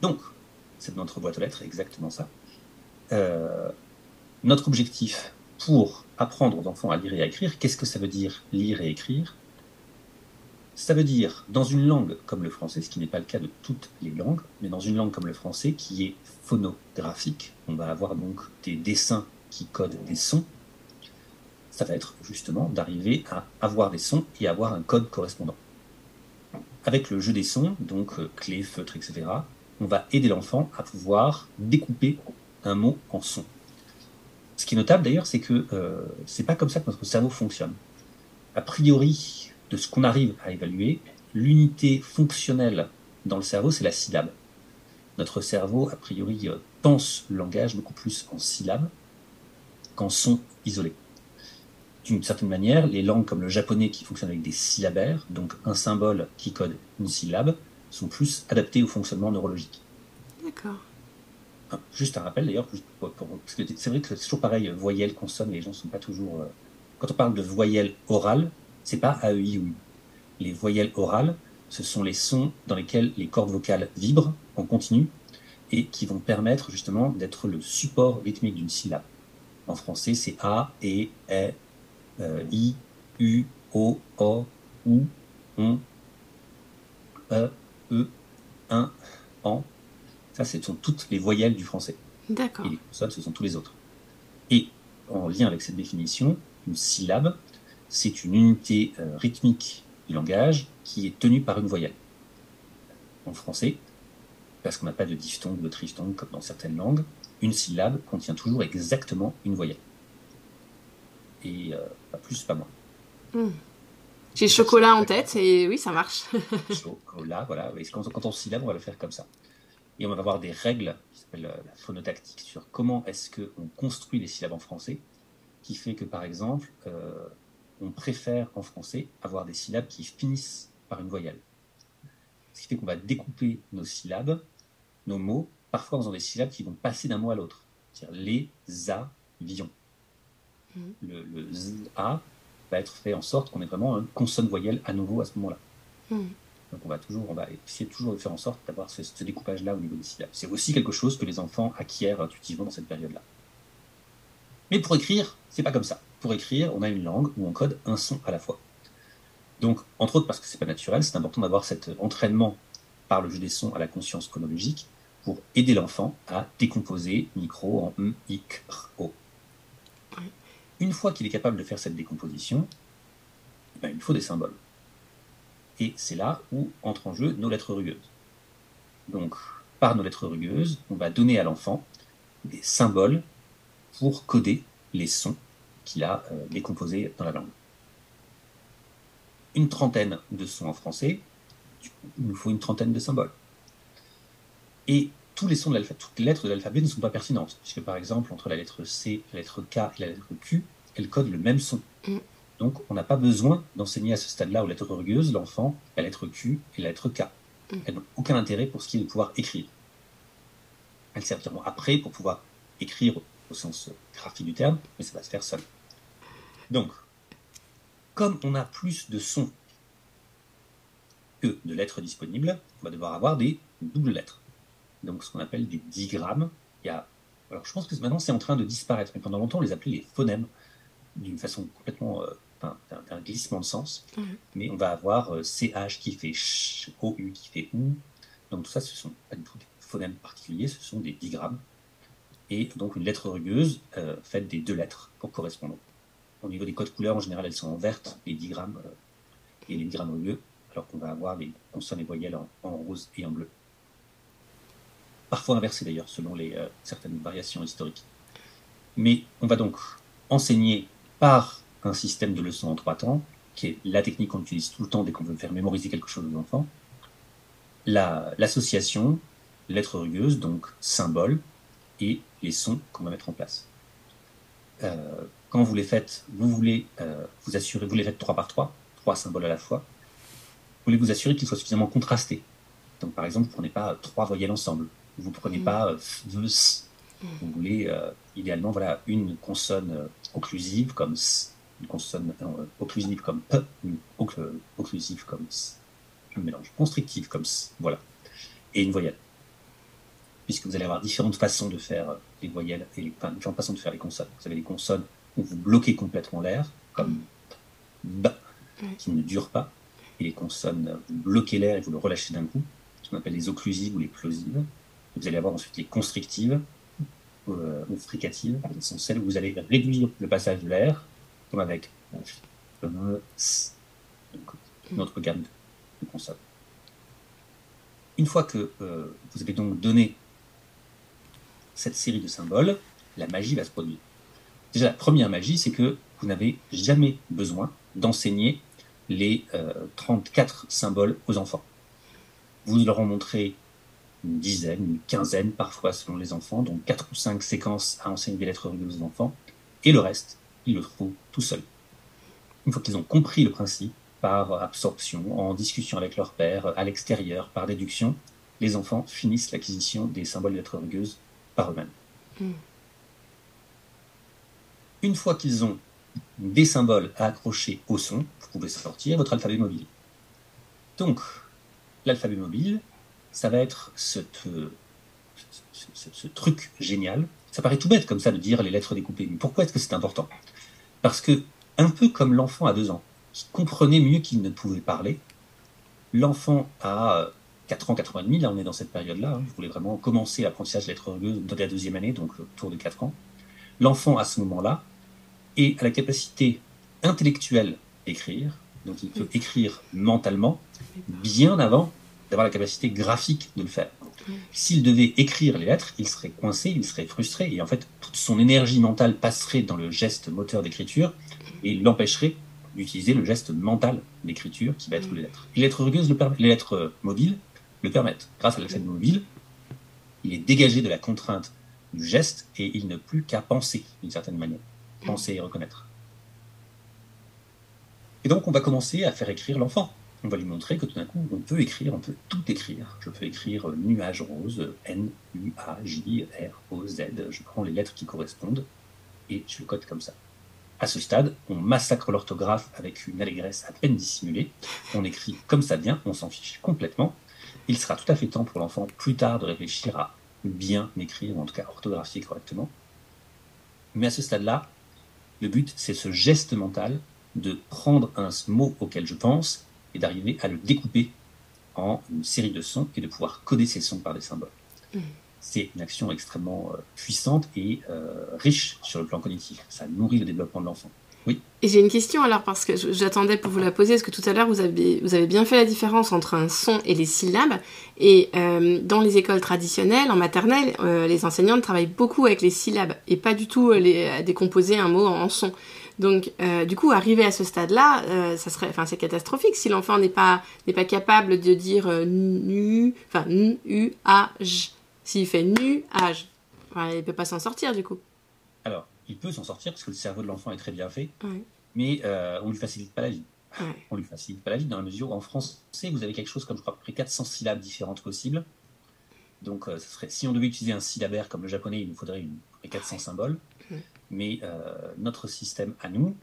Donc, c'est notre boîte aux lettres, exactement ça. Euh, notre objectif, pour apprendre aux enfants à lire et à écrire, qu'est-ce que ça veut dire lire et écrire? Ça veut dire, dans une langue comme le français, ce qui n'est pas le cas de toutes les langues, mais dans une langue comme le français qui est phonographique, on va avoir donc des dessins qui codent des sons, ça va être justement d'arriver à avoir des sons et avoir un code correspondant. Avec le jeu des sons, donc euh, clé, feutre, etc., on va aider l'enfant à pouvoir découper un mot en son. Ce qui est notable d'ailleurs, c'est que euh, c'est pas comme ça que notre cerveau fonctionne. A priori, de ce qu'on arrive à évaluer, l'unité fonctionnelle dans le cerveau, c'est la syllabe. Notre cerveau, a priori, euh, pense le langage beaucoup plus en syllabes qu'en son isolé. D'une certaine manière, les langues comme le japonais qui fonctionnent avec des syllabaires, donc un symbole qui code une syllabe, sont plus adaptées au fonctionnement neurologique.
D'accord.
Juste un rappel d'ailleurs, parce que c'est vrai que c'est toujours pareil, voyelle, consonne, les gens sont pas toujours. Euh, quand on parle de voyelles orales, c'est pas AEI ou U. Les voyelles orales, ce sont les sons dans lesquels les cordes vocales vibrent en continu et qui vont permettre justement d'être le support rythmique d'une syllabe. En français, c'est A, E, E, euh, I, U, O, O, OU, ON, E, E, un, AN, ça, ce sont toutes les voyelles du français.
D'accord.
Et les consonnes, ce sont tous les autres. Et en lien avec cette définition, une syllabe, c'est une unité euh, rythmique du langage qui est tenue par une voyelle. En français, parce qu'on n'a pas de diphtongue, de triphtongue comme dans certaines langues, une syllabe contient toujours exactement une voyelle. Et pas plus, pas moins.
Hmm. J'ai chocolat en tête et oui, ça marche.
chocolat, voilà. Quand, quand on syllabe, on va le faire comme ça. Et on va avoir des règles qui s'appellent la phonotactique sur comment est-ce qu'on construit les syllabes en français, qui fait que par exemple, euh, on préfère en français avoir des syllabes qui finissent par une voyelle. Ce qui fait qu'on va découper nos syllabes, nos mots, parfois en faisant des syllabes qui vont passer d'un mot à l'autre. C'est-à-dire les avions. Mmh. Le, le z, a va être fait en sorte qu'on ait vraiment une consonne voyelle à nouveau à ce moment-là. Mmh. Donc on va toujours, on va essayer toujours de faire en sorte d'avoir ce, découpage-là au niveau des syllabes. C'est aussi quelque chose que les enfants acquièrent intuitivement dans cette période-là. Mais pour écrire, c'est pas comme ça. Pour écrire, on a une langue où on code un son à la fois. Donc, entre autres parce que c'est pas naturel, c'est important d'avoir cet entraînement par le jeu des sons à la conscience chronologique pour aider l'enfant à décomposer micro en m, i, r, o. Une fois qu'il est capable de faire cette décomposition, eh ben, il faut des symboles. Et c'est là où entrent en jeu nos lettres rugueuses. Donc, par nos lettres rugueuses, on va donner à l'enfant des symboles pour coder les sons qu'il a euh, décomposés dans la langue. Une trentaine de sons en français, il nous faut une trentaine de symboles. Et tous les sons de toutes les lettres de l'alphabet ne sont pas pertinentes, puisque par exemple, entre la lettre C, la lettre K et la lettre Q, elles codent le même son. Donc, on n'a pas besoin d'enseigner à ce stade-là aux lettres rugueuses l'enfant la lettre Q et la lettre K. Mm. Elles n'ont aucun intérêt pour ce qui est de pouvoir écrire. Elles serviront après pour pouvoir écrire au sens graphique du terme, mais ça va se faire seul. Donc, comme on a plus de sons que de lettres disponibles, on va devoir avoir des doubles lettres. Donc, ce qu'on appelle des digrammes. Il y a... Alors, je pense que maintenant, c'est en train de disparaître, mais pendant longtemps, on les appelait les phonèmes, d'une façon complètement euh, un, glissement de sens, mhm. mais on va avoir euh, CH qui fait ch, OU qui fait OU. Donc tout ça, ce sont pas du tout des phonèmes particuliers, ce sont des digrammes. Et donc une lettre rugueuse euh, faite des deux lettres pour correspondre. Au niveau des codes couleurs, en général, elles sont en verte, les digrammes euh, et les digrammes rugueux, alors qu'on va avoir les consonnes et voyelles en, rose et en bleu. Parfois inversé d'ailleurs, selon les, certaines variations historiques. Mais on va donc enseigner par un système de leçons en trois temps, qui est la technique qu'on utilise tout le temps dès qu'on veut faire mémoriser quelque chose aux enfants. L'association, lettres rugueuses, donc symboles, et les sons qu'on va mettre en place. Euh, quand vous les faites, vous voulez euh, vous assurer, vous les faites trois par trois, trois symboles à la fois, vous voulez vous assurer qu'ils soient suffisamment contrastés. Donc par exemple, vous ne prenez pas trois voyelles ensemble, vous ne prenez mm. pas euh, mm. vous voulez idéalement voilà, une consonne occlusive comme s, une consonne euh, occlusive comme P, une occlusive comme S. Je mélange. Constrictive comme S. Voilà. Et une voyelle. Puisque vous allez avoir différentes façons de faire les voyelles, et les, enfin, différentes façons de faire les consonnes. Vous avez les consonnes où vous bloquez complètement l'air, comme B, qui ne dure pas. Et les consonnes, vous bloquez l'air et vous le relâchez d'un coup, ce qu'on appelle les occlusives ou les plosives. Vous allez avoir ensuite les constrictives euh, ou fricatives, qui sont celles où vous allez réduire le passage de l'air comme avec notre gamme de consonnes. Une fois que euh, vous avez donc donné cette série de symboles, la magie va se produire. Déjà, la première magie, c'est que vous n'avez jamais besoin d'enseigner les 34 euh, symboles aux enfants. Vous leur en montrez une dizaine, une quinzaine parfois selon les enfants, donc 4 ou 5 séquences à enseigner des lettres aux enfants, et le reste, ils le trouvent tout seuls. Une fois qu'ils ont compris le principe, par absorption, en discussion avec leur père, à l'extérieur, par déduction, les enfants finissent l'acquisition des symboles de lettres rugueuses par eux-mêmes. Hmm. Une fois qu'ils ont des symboles à accrocher au son, vous pouvez sortir votre alphabet mobile. Donc, l'alphabet mobile, ça va être ce, ce, truc génial. Ça paraît tout bête comme ça de dire les lettres découpées. Mais pourquoi est-ce que c'est important? Parce que, un peu comme l'enfant à deux ans, qui comprenait mieux qu'il ne pouvait parler, l'enfant à 4 ans, 4 ans et demi, là on est dans cette période-là, hein, je vraiment commencer l'apprentissage de rugueuses dans la deuxième année, donc autour de 4 ans. L'enfant à ce moment-là est à la capacité intellectuelle d'écrire, donc il peut écrire mentalement bien avant d'avoir la capacité graphique de le faire. S'il devait écrire les lettres, il serait coincé, il serait frustré, et en fait, toute son énergie mentale passerait dans le geste moteur d'écriture et l'empêcherait d'utiliser le geste mental d'écriture qui va être les lettres. Les lettres rugueuses, le les lettres mobiles le permettent. Grâce à l'alphabet mobile, il est dégagé de la contrainte du geste et il n'a plus qu'à penser d'une certaine manière. Penser et reconnaître. Et donc, on va commencer à faire écrire l'enfant on va lui montrer que tout d'un coup, on peut écrire, on peut tout écrire. Je peux écrire nuage rose, N, U, A, J, R, O, Z. Je prends les lettres qui correspondent et je le code comme ça. À ce stade, on massacre l'orthographe avec une allégresse à peine dissimulée. On écrit comme ça vient, on s'en fiche complètement. Il sera tout à fait temps pour l'enfant plus tard de réfléchir à bien écrire, ou en tout cas orthographier correctement. Mais à ce stade-là, le but, c'est ce geste mental de prendre un mot auquel je pense et d'arriver à le découper en une série de sons et de pouvoir coder ces sons par des symboles. Mmh. C'est une action extrêmement euh, puissante et euh, riche sur le plan cognitif. Ça nourrit le développement de l'enfant. Oui.
Et j'ai une question alors, parce que j'attendais pour vous la poser, parce que tout à l'heure, vous avez, vous avez bien fait la différence entre un son et les syllabes. Et euh, dans les écoles traditionnelles, en maternelle, les enseignantes travaillent beaucoup avec les syllabes et pas du tout les, à décomposer un mot en, en son. Donc, euh, du coup, arriver à ce stade-là, euh, ça serait, enfin, c'est catastrophique si l'enfant n'est pas n'est pas capable de dire euh, nu, enfin nu a j. S'il fait nu âge, enfin, il peut pas s'en sortir du coup.
Alors, il peut s'en sortir parce que le cerveau de l'enfant est très bien fait, mais on lui facilite pas la vie. Ouais. On lui facilite pas la vie dans la mesure où en français vous avez quelque chose comme je crois à peu près 400 syllabes différentes possibles. Donc, serait, si on devait utiliser un syllabaire comme le japonais, il nous faudrait une, 400 symboles mais euh, notre système à nous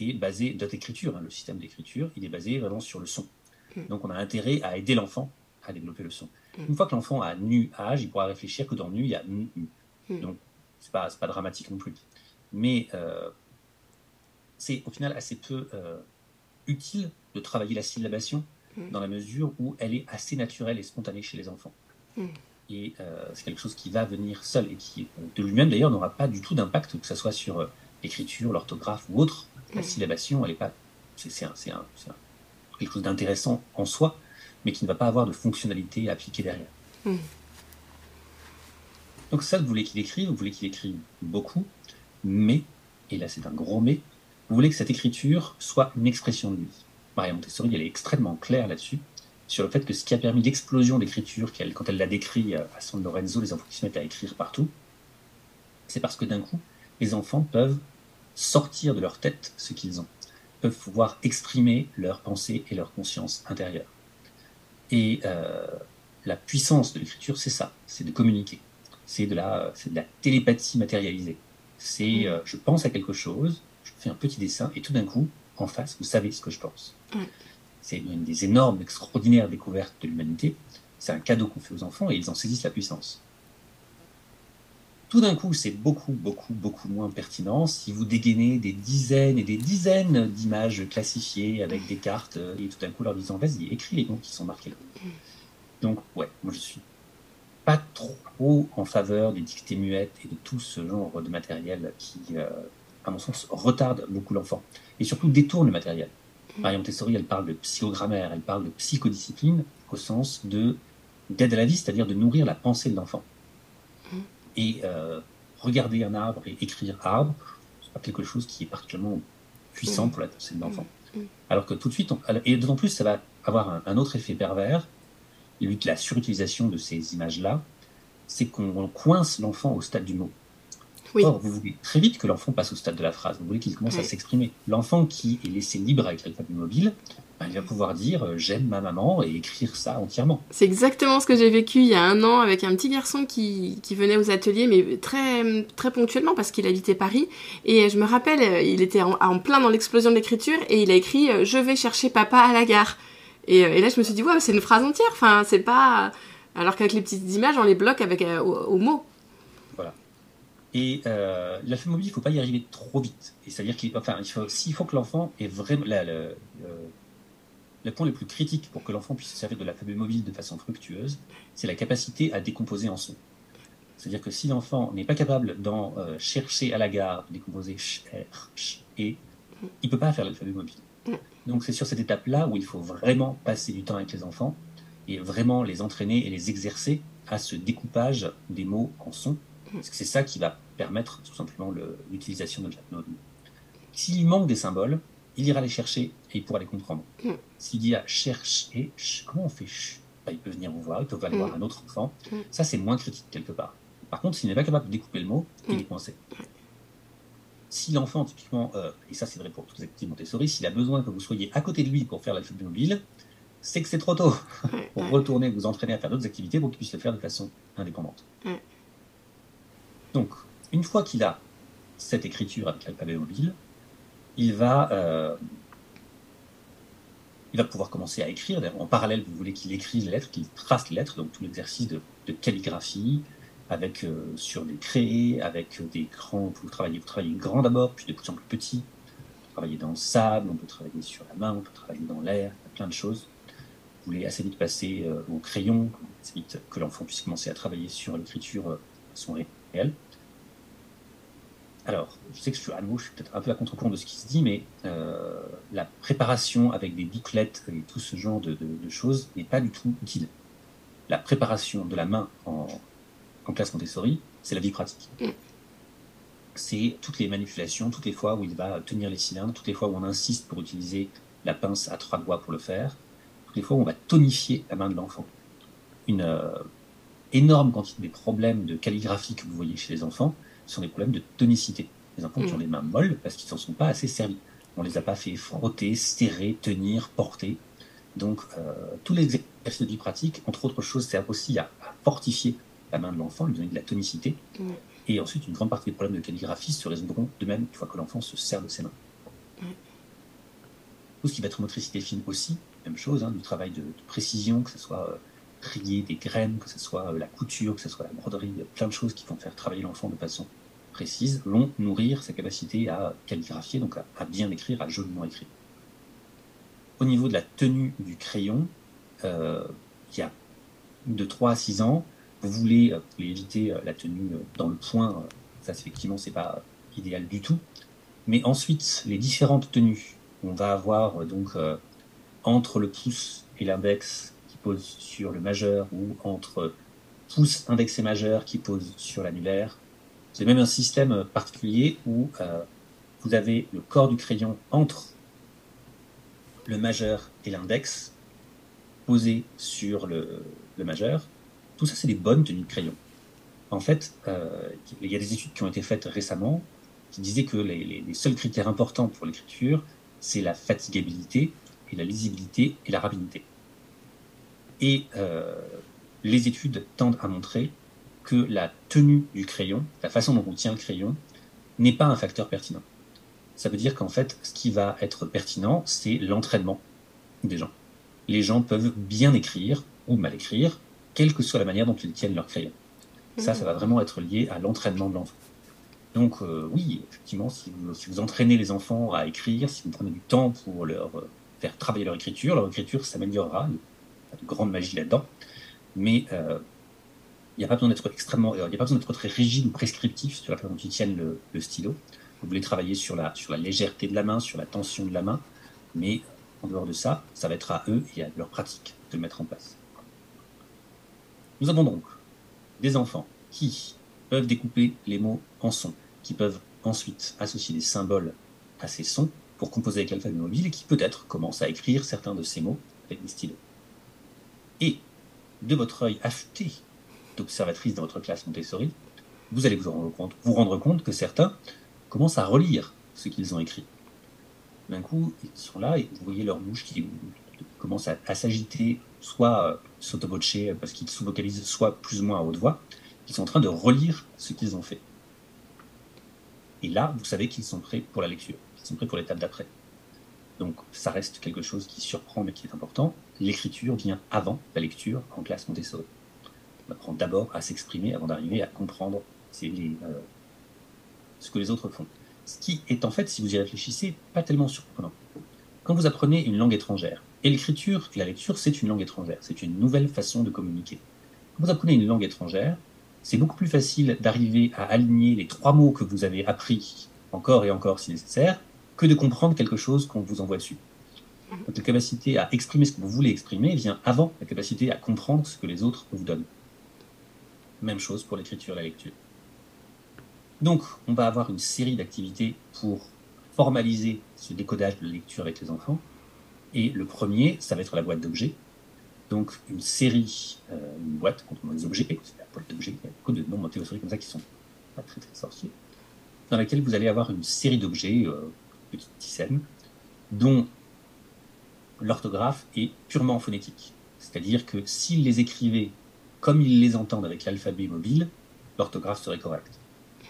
est basé, notre écriture, hein, le système d'écriture, il est basé vraiment sur le son. Mm. Donc on a intérêt à aider l'enfant à développer le son. Mm. Une fois que l'enfant a nu âge, il pourra réfléchir que dans nu, il y a nu. Mm. Donc c'est pas, pas dramatique non plus. Mais euh, c'est au final assez peu euh, utile de travailler la syllabation dans la mesure où elle est assez naturelle et spontanée chez les enfants et euh, c'est quelque chose qui va venir seul et qui, de lui-même d'ailleurs, n'aura pas du tout d'impact, que ce soit sur euh, l'écriture, l'orthographe ou autre. La syllabation, elle est pas, c'est, quelque chose d'intéressant en soi, mais qui ne va pas avoir de fonctionnalité appliquée derrière. Mm. Donc ça, vous voulez qu'il écrive, vous voulez qu'il écrive beaucoup, mais, et là c'est un gros mais, vous voulez que cette écriture soit une expression de lui. Maria Montessori, elle est extrêmement claire là-dessus sur le fait que ce qui a permis l'explosion d'écriture quand elle l'a décrit euh, à San Lorenzo, les enfants qui se mettent à écrire partout, c'est parce que d'un coup, les enfants peuvent sortir de leur tête ce qu'ils ont, peuvent pouvoir exprimer leurs pensées et leur conscience intérieure. Et euh, la puissance de l'écriture, c'est ça, c'est de communiquer, c'est de la, de la télépathie matérialisée. C'est, euh, je pense à quelque chose, je fais un petit dessin, et tout d'un coup, en face, vous savez ce que je pense c'est une des énormes, extraordinaires découvertes de l'humanité. C'est un cadeau qu'on fait aux enfants et ils en saisissent la puissance. Tout d'un coup, c'est beaucoup, beaucoup, beaucoup moins pertinent si vous dégainez des dizaines et des dizaines d'images classifiées avec des cartes et tout d'un coup leur disant vas-y, écris les noms qui sont marqués là. Donc, ouais, moi je suis pas trop en faveur des dictées muettes et de tout ce genre de matériel qui, euh, à mon sens, retarde beaucoup l'enfant et surtout détourne le matériel. Mariam Tessori, elle parle de psychogrammaire, elle parle de psychodiscipline au sens de d'aide à la vie, c'est-à-dire de nourrir la pensée de l'enfant. Mm. Et euh, regarder un arbre et écrire arbre, c'est pas quelque chose qui est particulièrement puissant mm. pour la pensée de l'enfant. Mm. Alors que tout de suite, et d'autant plus, ça va avoir un, autre effet pervers, lui la surutilisation de ces images-là, c'est qu'on coince l'enfant au stade du mot. Or, vous voulez très vite que l'enfant passe au stade de la phrase. Vous voulez qu'il commence à s'exprimer. L'enfant qui est laissé libre avec l'alphabet mobile, ben, il va pouvoir dire euh, j'aime ma maman et écrire ça entièrement.
C'est exactement ce que j'ai vécu il y a un an avec un petit garçon qui, qui venait aux ateliers, mais très, très ponctuellement parce qu'il habitait Paris. Et je me rappelle, euh, il était en, plein dans l'explosion de l'écriture et il a écrit euh, Je vais chercher papa à la gare. Et, et là, je me suis dit Ouais, c'est une phrase entière. Enfin, c'est pas. Alors qu'avec les petites images, on les bloque avec, au, au mot.
Et euh, l'alphabet mobile, il ne faut pas y arriver trop vite. C'est-à-dire qu'il enfin, faut, s'il faut que l'enfant ait vraiment. le, le, point le plus critique pour que l'enfant puisse se servir de l'alphabet mobile de façon fructueuse, c'est la capacité à décomposer en son. C'est-à-dire que si l'enfant n'est pas capable d'en euh, chercher à la gare, décomposer ch, r, ch, et, il ne peut pas faire l'alphabet mobile. Donc c'est sur cette étape-là où il faut vraiment passer du temps avec les enfants et vraiment les entraîner et les exercer à ce découpage des mots en sons, parce que c'est ça qui va permettre tout simplement l'utilisation de la S'il manque des symboles, il ira les chercher et il pourra les comprendre. Mm. S'il dit à cherche et comment on fait ch? Bah, Il peut venir vous voir, il peut aller voir un autre enfant. Ça, c'est moins critique quelque part. Par contre, s'il n'est pas capable de découper le mot, il est coincé. Si l'enfant, typiquement, euh, et ça c'est vrai pour toutes les activités Montessori, s'il a besoin que vous soyez à côté de lui pour faire l'alphabet mobile, c'est que c'est trop tôt pour retourner vous entraîner à faire d'autres activités pour qu'il puisse le faire de façon indépendante. Donc, une fois qu'il a cette écriture avec l'alphabet mobile, il va, euh, pouvoir commencer à écrire. En parallèle, vous voulez qu'il écrive les lettres, qu'il trace les lettres, donc tout l'exercice de, calligraphie, avec euh, sur des crayés, avec des grands. Vous travaillez, vous travaillez grand d'abord, puis de plus en plus petit. On peut travailler dans le sable, on peut travailler sur la main, on peut travailler dans l'air, plein de choses. Vous voulez assez vite passer euh, au crayon, assez vite que l'enfant puisse commencer à travailler sur l'écriture à son réel. Alors, je sais que je suis à nouveau, je suis peut-être un peu à contre-courant de ce qui se dit, mais euh, la préparation avec des bouclettes et tout ce genre de, choses n'est pas du tout utile. La préparation de la main en, classe Montessori, c'est la vie pratique. Mm. C'est toutes les manipulations, toutes les fois où il va tenir les cylindres, toutes les fois où on insiste pour utiliser la pince à trois doigts pour le faire, toutes les fois où on va tonifier la main de l'enfant. Une euh, énorme quantité des problèmes de calligraphie que vous voyez chez les enfants, sont des problèmes de tonicité. Les enfants qui ont mm. les mains molles parce qu'ils ne s'en sont pas assez servis. On ne les a pas fait frotter, serrer, tenir, porter. Donc, euh, tous les exercices de vie pratique, entre autres choses, servent aussi à, fortifier la main de l'enfant, lui donner de la tonicité. Mm. Et ensuite, une grande partie des problèmes de calligraphie se résoudront de même une fois que l'enfant se sert de ses mains. Mm. Tout ce qui va être motricité fine aussi, même chose, hein, du travail de, précision, que ce soit euh, trier des graines, que ce soit euh, la couture, que ce soit la broderie, plein de choses qui vont faire travailler l'enfant de façon précise, vont nourrir sa capacité à calligraphier, donc à, bien écrire, à joliment écrire. Au niveau de la tenue du crayon, euh, il y a de 3 à 6 ans, vous voulez, euh, éviter la tenue dans le point, ça effectivement c'est pas idéal du tout. Mais ensuite, les différentes tenues, on va avoir donc entre le pouce et l'index pose sur le majeur ou entre pouce indexé majeur qui pose sur l'annulaire. C'est même un système particulier où euh, vous avez le corps du crayon entre le majeur et l'index posé sur le, majeur. Tout ça, c'est des bonnes tenues de crayon. En fait, euh, il y a des études qui ont été faites récemment qui disaient que les seuls critères importants pour l'écriture, c'est la fatigabilité et la lisibilité et la rapidité. Et euh, les études tendent à montrer que la tenue du crayon, la façon dont on tient le crayon, n'est pas un facteur pertinent. Ça veut dire qu'en fait, ce qui va être pertinent, c'est l'entraînement des gens. Les gens peuvent bien écrire ou mal écrire, quelle que soit la manière dont ils tiennent leur crayon. Ça, ça va vraiment être lié à l'entraînement de l'enfant. Donc euh, oui, effectivement, si vous, si vous, entraînez les enfants à écrire, si vous prenez du temps pour leur euh, faire travailler leur écriture, leur écriture s'améliorera, de grande magie là-dedans. Mais euh, il n'y a pas besoin d'être extrêmement, il a pas besoin d'être très rigide ou prescriptif sur la façon dont ils tiennent le, stylo. Vous voulez travailler sur la, sur la légèreté de la main, sur la tension de la main, mais en dehors de ça, ça va être à eux et à leur pratique de le mettre en place. Nous avons donc des enfants qui peuvent découper les mots en sons, qui peuvent ensuite associer des symboles à ces sons pour composer avec l'alphabet mobile et qui peut-être commencent à écrire certains de ces mots avec des stylos et de votre œil affûté d'observatrice dans votre classe Montessori, vous allez vous rendre compte, que certains commencent à relire ce qu'ils ont écrit. D'un coup, ils sont là et vous voyez leur bouche qui commence à, s'agiter, soit euh, parce qu'ils sous-vocalisent, soit plus ou moins à haute voix. Ils sont en train de relire ce qu'ils ont fait. Et là, vous savez qu'ils sont prêts pour la lecture, qu'ils sont prêts pour l'étape d'après. Donc ça reste quelque chose qui surprend mais qui est important. L'écriture vient avant la lecture en classe Montessori. On apprend d'abord à s'exprimer avant d'arriver à comprendre euh, ce que les autres font. Ce qui est en fait, si vous y réfléchissez, pas tellement surprenant. Quand vous apprenez une langue étrangère, et l'écriture et la lecture, c'est une langue étrangère, c'est une nouvelle façon de communiquer. Quand vous apprenez une langue étrangère, c'est beaucoup plus facile d'arriver à aligner les trois mots que vous avez appris encore et encore si nécessaire, que de comprendre quelque chose qu'on vous envoie dessus. Donc la capacité à exprimer ce que vous voulez exprimer vient avant la capacité à comprendre ce que les autres vous donnent. Même chose pour l'écriture et la lecture. Donc, on va avoir une série d'activités pour formaliser ce décodage de lecture avec les enfants. Et le premier, ça va être la boîte d'objets. Donc, une série, euh, une boîte contenant des objets, c'est la boîte d'objets, il y a beaucoup de noms montessori comme ça qui sont pas très très sorciers, dans laquelle vous allez avoir une série d'objets, euh, petites dizaines, dont l'orthographe est purement phonétique. C'est-à-dire que s'ils les écrivaient comme ils les entendent avec l'alphabet mobile, l'orthographe serait correcte.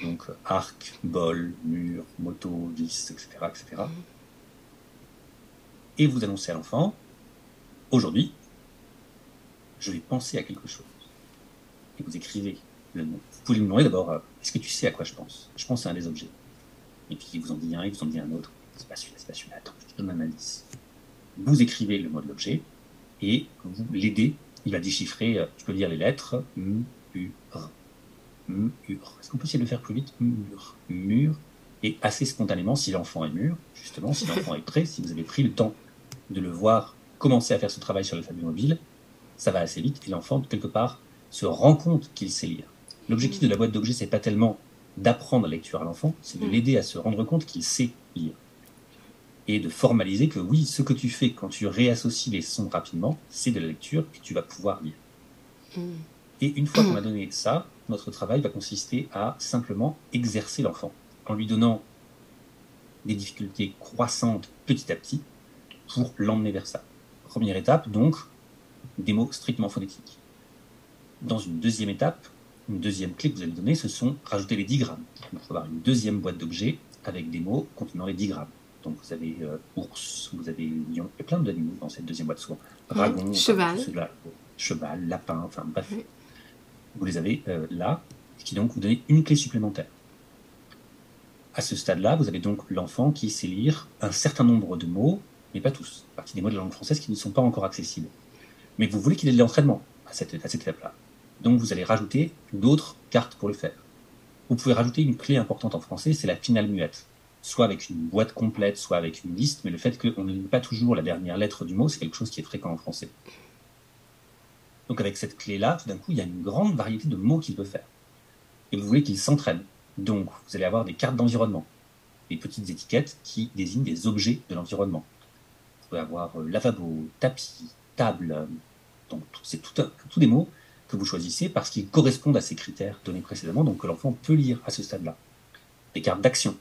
Donc arc, bol, mur, moto, vis, etc. etc. Et vous annoncez à l'enfant, aujourd'hui, je vais penser à quelque chose. Et vous écrivez le nom. Vous pouvez lui demander d'abord, euh, est-ce que tu sais à quoi je pense? Je pense à un des objets. Et puis il vous en dit un, il vous en dit un autre. C'est pas celui-là, c'est pas celui-là. Attends, je te donne un indice. Vous écrivez le mot de l'objet et vous l'aidez. Il va déchiffrer, euh, je peux lire les lettres, M, U, R. Mur. Est-ce qu'on peut essayer de le faire plus vite? Mur. Mur. Et assez spontanément, si l'enfant est mûr, justement, si l'enfant est prêt, si vous avez pris le temps de le voir commencer à faire ce travail sur le fameux mobile, ça va assez vite et l'enfant, quelque part, se rend compte qu'il sait lire. L'objectif de la boîte d'objets, c'est pas tellement d'apprendre la lecture à l'enfant, c'est de
Mm.
l'aider à se rendre compte qu'il sait lire. Et de formaliser que oui, ce que tu fais quand tu réassocies les sons rapidement, c'est de la lecture et tu vas pouvoir lire.
Mm.
Et une fois qu'on a donné ça, notre travail va consister à simplement exercer l'enfant en lui donnant des difficultés croissantes petit à petit pour l'emmener vers ça. Première étape, donc, des mots strictement phonétiques. Dans une deuxième étape, une deuxième clé que vous allez donner, ce sont rajouter les digrammes. Donc, il faut avoir une deuxième boîte d'objets avec des mots contenant les digrammes. Donc, vous avez euh, ours, vous avez lion, a plein d'animaux dans cette deuxième boîte souvent. Dragon,
cheval.
cheval, lapin, enfin bref.
Oui.
Vous les avez euh, là, ce qui donc vous donne une clé supplémentaire. À ce stade-là, vous avez donc l'enfant qui sait lire un certain nombre de mots, mais pas tous. Partie des mots de la langue française qui ne sont pas encore accessibles. Mais vous voulez qu'il ait de l'entraînement à cette, à cette étape-là. Donc vous allez rajouter d'autres cartes pour le faire. Vous pouvez rajouter une clé importante en français, c'est la finale muette. Soit avec une boîte complète, soit avec une liste, mais le fait qu'on ne lit pas toujours la dernière lettre du mot, c'est quelque chose qui est fréquent en français. Donc avec cette clé-là, tout d'un coup, il y a une grande variété de mots qu'il peut faire. Et vous voulez qu'il s'entraîne. Donc vous allez avoir des cartes d'environnement, des petites étiquettes qui désignent des objets de l'environnement. Vous pouvez avoir euh, lavabo, tapis, table, euh, donc tout- c'est tout, tous des mots que vous choisissez parce qu'ils correspondent à ces critères donnés précédemment, donc que l'enfant peut lire à ce stade-là. Des cartes d'action,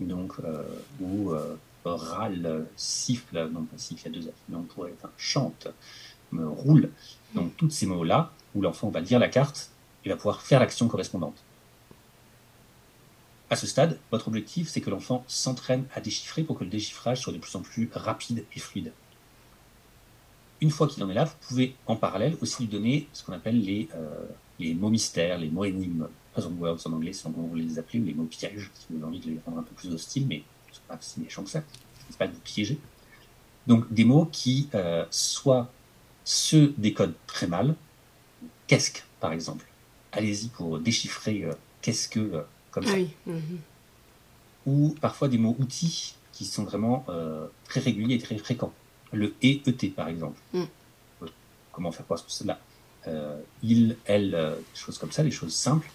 donc euh, où euh, râle, siffle, non pas siffle, il y a deux F, mais on pourrait, enfin, chante, roule. Donc tous ces mots-là, où l'enfant va lire la carte et va pouvoir faire l'action correspondante. À ce stade, votre objectif, c'est que l'enfant s'entraîne à déchiffrer pour que le déchiffrage soit de plus en plus rapide et fluide. Une fois qu'il en est là, vous pouvez en parallèle aussi lui donner ce qu'on appelle les, euh, les mots mystères, les mots énigmes, puzzle words en anglais, si on veut les appeler, ou les mots pièges, si vous avez envie de les rendre un peu plus hostiles, mais ce pas si méchant que ça, c'est pas de vous piéger. Donc des mots qui euh, soit se décodent très mal, qu'est-ce que, par exemple. Allez-y pour déchiffrer euh, qu'est-ce que, euh, comme
Ah
ça
oui. Mhm.
ou parfois des mots outils qui sont vraiment très réguliers et très fréquents. Le et ET par exemple.
Mm.
Comment faire quoi ce là euh, Il, elle, euh, des choses comme ça, des choses simples.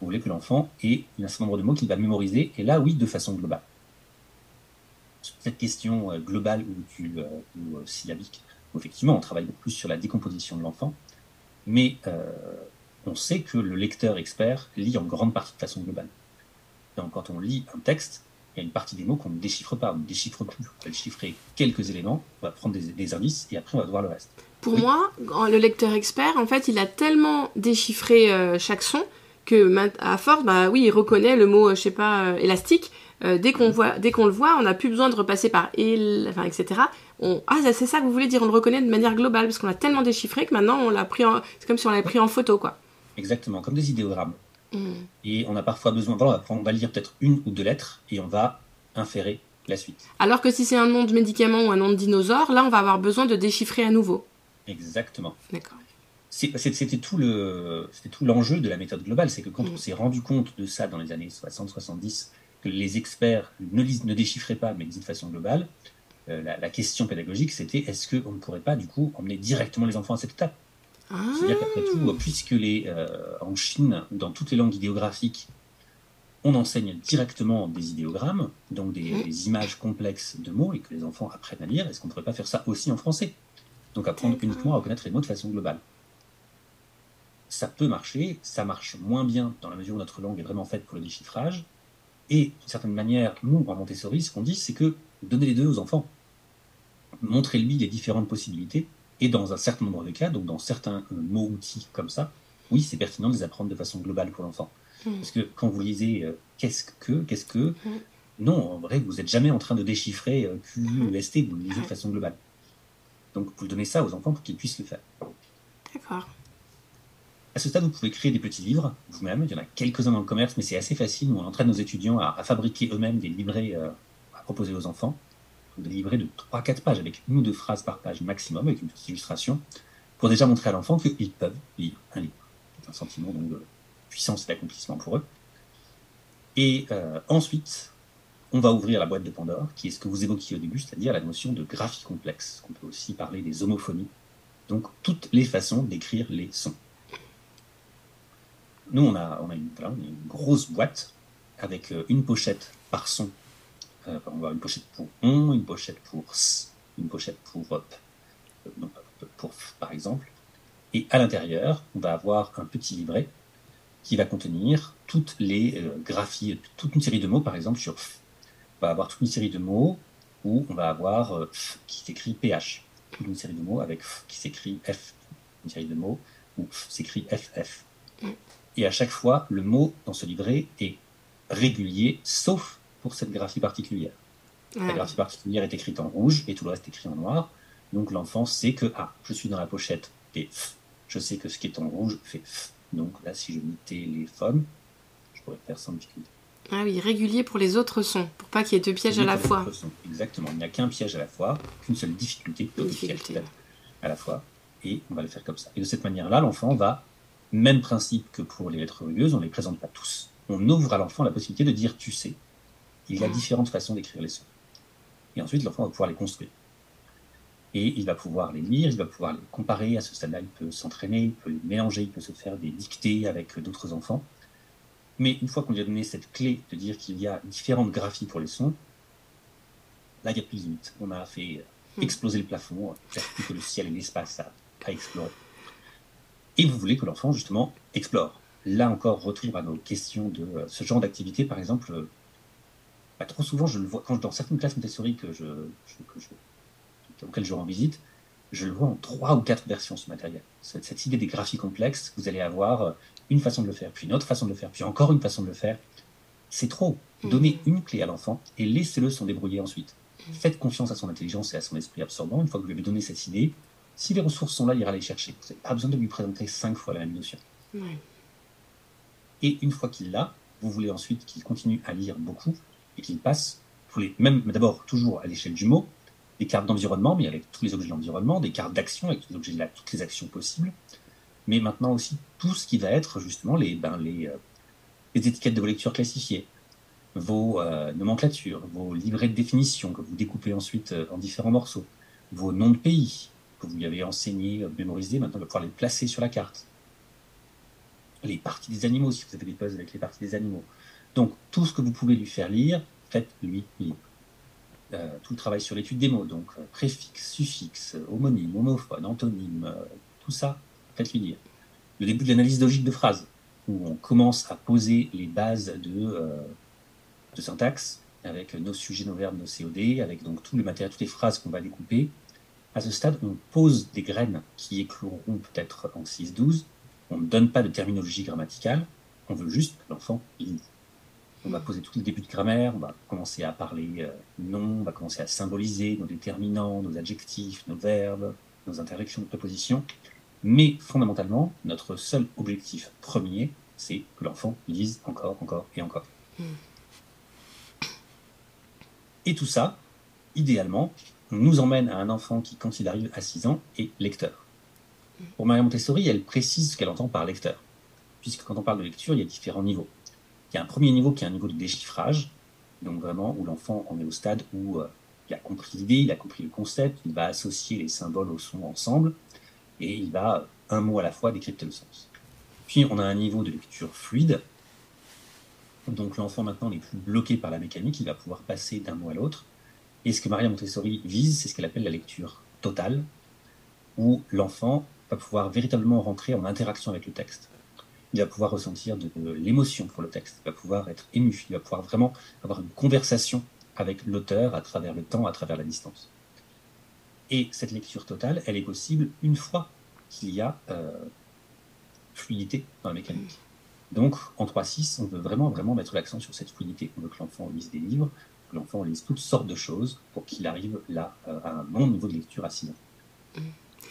Vous voulez que l'enfant ait un certain nombre de mots qu'il va mémoriser, et là oui, de façon globale. Cette question euh, globale ou, du, euh, ou syllabique, où effectivement on travaille beaucoup plus sur la décomposition de l'enfant, mais on sait que le lecteur expert lit en grande partie de façon globale. Donc, quand on lit un texte, il y a une partie des mots qu'on ne déchiffre pas, on ne déchiffre plus. On va déchiffrer quelques éléments, on va prendre des, des indices et après on va voir le reste.
Pour
Oui.
moi, le lecteur expert, en fait, il a tellement déchiffré euh, chaque son que à force, bah oui, il reconnaît le mot, euh, je sais pas, euh, élastique. Euh, dès qu'on voit, dès qu'on le voit, on n'a plus besoin de repasser par il, enfin, etc. On, ah, c'est ça que vous voulez dire, on le reconnaît de manière globale parce qu'on l'a tellement déchiffré que maintenant on l'a pris, en, c'est comme si on l'avait pris en photo, quoi.
Exactement, comme des idéogrammes.
Mm.
Et on a parfois besoin, voilà, on va, prendre- on va lire peut-être une ou deux lettres et on va inférer la suite.
Alors que si c'est un nom de médicament ou un nom de dinosaure, là, on va avoir besoin de déchiffrer à nouveau.
Exactement.
D'accord.
C'était tout le, c'était tout l'enjeu de la méthode globale, c'est que quand
Mm.
on s'est rendu compte de ça dans les années 60-70, que les experts ne, lisent, ne déchiffraient pas, mais lisaient de façon globale, la, question pédagogique, c'était est-ce qu'on ne pourrait pas, du coup, emmener directement les enfants à cette étape? C'est-à-dire qu'après tout, puisque les, en Chine, dans toutes les langues idéographiques, on enseigne directement des idéogrammes, donc des, mmh. des, images complexes de mots, et que les enfants apprennent à lire, est-ce qu'on ne pourrait pas faire ça aussi en français? Donc apprendre uniquement à reconnaître les mots de façon globale ça peut marcher, ça marche moins bien dans la mesure où notre langue est vraiment faite pour le déchiffrage. Et d'une certaine manière, nous, en Montessori, ce qu'on dit, c'est que donner les deux aux enfants, montrer-lui les différentes possibilités, et dans un certain nombre de cas, donc dans certains euh, mots-outils comme ça, oui, c'est pertinent de les apprendre de façon globale pour l'enfant. Hmm. Parce que quand vous lisez euh, qu'est-ce que, qu'est-ce que, hmm. non, en vrai, vous n'êtes jamais en train de déchiffrer euh, Q, U, S, T, vous le lisez de façon globale. Donc, vous donnez ça aux enfants pour qu'ils puissent le faire.
D'accord.
À ce stade, vous pouvez créer des petits livres vous-même. Il y en a quelques-uns dans le commerce, mais c'est assez facile. Nous, on entraîne nos étudiants à, fabriquer eux-mêmes des livrets euh, à proposer aux enfants. Des livrets de 3-4 pages avec une ou deux phrases par page maximum, avec une petite illustration, pour déjà montrer à l'enfant qu'ils peuvent lire un livre. C'est un sentiment donc, de puissance et d'accomplissement pour eux. Et euh, ensuite, on va ouvrir la boîte de Pandore, qui est ce que vous évoquiez au début, c'est-à-dire la notion de graphie complexe. On peut aussi parler des homophonies. Donc, toutes les façons d'écrire les sons. Nous, on a, on a, une, grosse boîte avec euh, une pochette par son. Euh, on va avoir une pochette pour on, une pochette pour s, une pochette pour up, euh, pour f, par exemple. Et à l'intérieur, on va avoir un petit livret qui va contenir toutes les graphies, toute une série de mots, par exemple, sur f. On va avoir toute une série de mots où on va avoir f qui s'écrit ph, toute une série de mots avec f qui s'écrit f, une série de mots où f s'écrit ff. Et à chaque fois, le mot dans ce livret est régulier, sauf pour cette graphie particulière. La graphie particulière est écrite en rouge et tout le reste est écrit en noir. Donc l'enfant sait que, ah, je suis dans la pochette et je sais que ce qui est en rouge fait f. Donc là, si je les téléphone, je pourrais faire sans difficulté.
Ah oui, régulier pour les autres sons, pour pas qu'il y ait deux pièges à la fois.
Exactement, il n'y a qu'un piège à la fois, qu'une seule difficulté, difficulté. à la fois, et on va le faire comme ça. Et de cette manière-là, l'enfant va même principe que pour les lettres rugueuses, on ne les présente pas tous. On ouvre à l'enfant la possibilité de dire tu sais. Il y a différentes façons d'écrire les sons. Et ensuite, l'enfant va pouvoir les construire. Et il va pouvoir les lire, il va pouvoir les comparer. À ce stade-là, il peut s'entraîner, il peut les mélanger, il peut se faire des dictées avec d'autres enfants. Mais une fois qu'on lui a donné cette clé de dire qu'il y a différentes graphies pour les sons, là, il n'y a plus de limite. On a fait hmm. exploser le plafond, plus que le ciel et l'espace à, à explorer et vous voulez que l'enfant, justement, explore. Là encore, retour à nos questions de euh, ce genre d'activité, par exemple. Trop souvent, je le vois, quand dans certaines classes Montessori que je, que je, auxquelles je rends visite, je le vois en trois ou quatre versions, ce matériel. Cette, cette, idée des graphies complexes, vous allez avoir euh, une façon de le faire, puis une autre façon de le faire, puis encore une façon de le faire. C'est trop. Mmh. Donnez une clé à l'enfant et laissez-le s'en débrouiller ensuite. Mmh. Faites confiance à son intelligence et à son esprit absorbant. Une fois que vous lui avez donné cette idée, si les ressources sont là, il ira les chercher. Vous n'avez pas besoin de lui présenter cinq fois la même notion. Et une fois qu'il l'a, vous voulez ensuite qu'il continue à lire beaucoup et qu'il passe, vous voulez même d'abord toujours à l'échelle du mot, des cartes d'environnement, mais avec tous les objets d'environnement, des cartes d'action avec les objets toutes les actions possibles, mais maintenant aussi tout ce qui va être justement les, ben, les, euh, les étiquettes de vos lectures classifiées, vos euh, nomenclatures, vos livrets de définition que vous découpez ensuite euh, en différents morceaux, vos noms de pays, que vous lui avez enseigné, mémorisé, maintenant va pouvoir les placer sur la carte. Les parties des animaux, si vous avez des puzzles avec les parties des animaux. Donc tout ce que vous pouvez lui faire lire, faites-lui lire. Euh, tout le travail sur l'étude des mots, donc euh, préfixe, suffixe, homonyme, homophone, antonyme, euh, tout ça, faites-lui lire. Le début de l'analyse logique de phrases, où on commence à poser les bases de, de syntaxe avec nos sujets, nos verbes, nos COD, avec donc tout le matériel, toutes les phrases qu'on va découper, à ce stade, on pose des graines qui écloront peut-être en 6-12. On ne donne pas de terminologie grammaticale. On veut juste que l'enfant lise. On va poser tout le début de grammaire, on va commencer à parler euh, nom, on va commencer à symboliser nos déterminants, nos adjectifs, nos verbes, nos interactions, nos prépositions. Mais fondamentalement, notre seul objectif premier, c'est que l'enfant lise encore, encore et encore. Hmm. Et tout ça, idéalement, nous emmène à un enfant qui, quand il arrive à 6 ans, est lecteur. Pour Maria Montessori, elle précise ce qu'elle entend par lecteur, puisque quand on parle de lecture, il y a différents niveaux. Il y a un premier niveau qui est un niveau de déchiffrage, donc vraiment où l'enfant en est au stade où euh, il a compris l'idée, il a compris le concept, il va associer les symboles au son ensemble, et il va, un mot à la fois, décrypter le sens. Puis on a un niveau de lecture fluide, donc l'enfant maintenant n'est plus bloqué par la mécanique, il va pouvoir passer d'un mot à l'autre. Et ce que Maria Montessori vise, c'est ce qu'elle appelle la lecture totale, où l'enfant va pouvoir véritablement rentrer en interaction avec le texte. Il va pouvoir ressentir de, l'émotion pour le texte, il va pouvoir être ému, il va pouvoir vraiment avoir une conversation avec l'auteur à travers le temps, à travers la distance. Et cette lecture totale, elle est possible une fois qu'il y a euh, fluidité dans la mécanique. Donc, en 3.6, on veut vraiment, mettre l'accent sur cette fluidité. On veut que l'enfant lise des livres, que l'enfant lise toutes sortes de choses pour qu'il arrive là euh, à un bon niveau de lecture à 6 ans.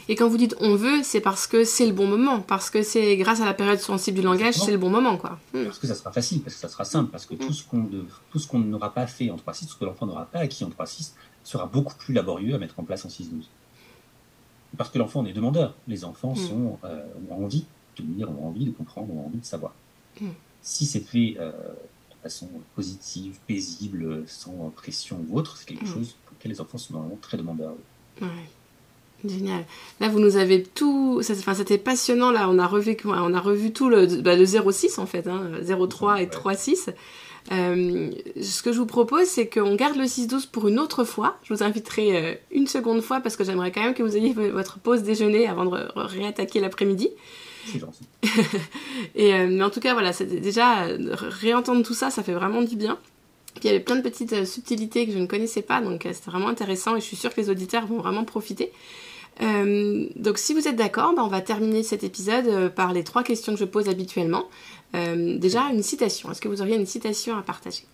Et quand vous dites on veut, c'est parce que c'est le bon moment, parce que c'est grâce à la période sensible du langage, c'est le bon moment, quoi.
Hmm. Parce que ça sera facile, parce que ça sera simple, parce que tout ce qu'on tout ce qu'on n'aura pas fait en 3.6, tout ce que l'enfant n'aura pas acquis en 3.6, sera beaucoup plus laborieux à mettre en place en 6.12. Parce que l'enfant est demandeur. Les enfants hmm. sont, euh, ont envie de lire, ont envie de comprendre, ont envie de savoir. Hmm. Si c'est fait euh, de façon positive, paisible, sans pression ou autre, c'est quelque chose pour lequel les enfants sont vraiment très demandeurs.
Ouais. Génial. Là, vous nous avez tout. Enfin, c'était passionnant. Là, on a revu, on a revu tout le, bah, le 06 en fait, hein, 03 et 36. Euh, ce que je vous propose, c'est qu'on garde le 6-12 pour une autre fois. Je vous inviterai euh, une seconde fois parce que j'aimerais quand même que vous ayez votre pause déjeuner avant de réattaquer l'après-midi.
C'est gentil.
et, euh, mais en tout cas, voilà, déjà, réentendre tout ça, ça fait vraiment du bien. il y avait plein de petites subtilités que je ne connaissais pas, donc c'était vraiment intéressant et je suis sûre que les auditeurs vont vraiment profiter. Euh, donc si vous êtes d'accord, bah, on va terminer cet épisode euh, par les trois questions que je pose habituellement. Euh, déjà, une citation. Est-ce que vous auriez une citation à partager?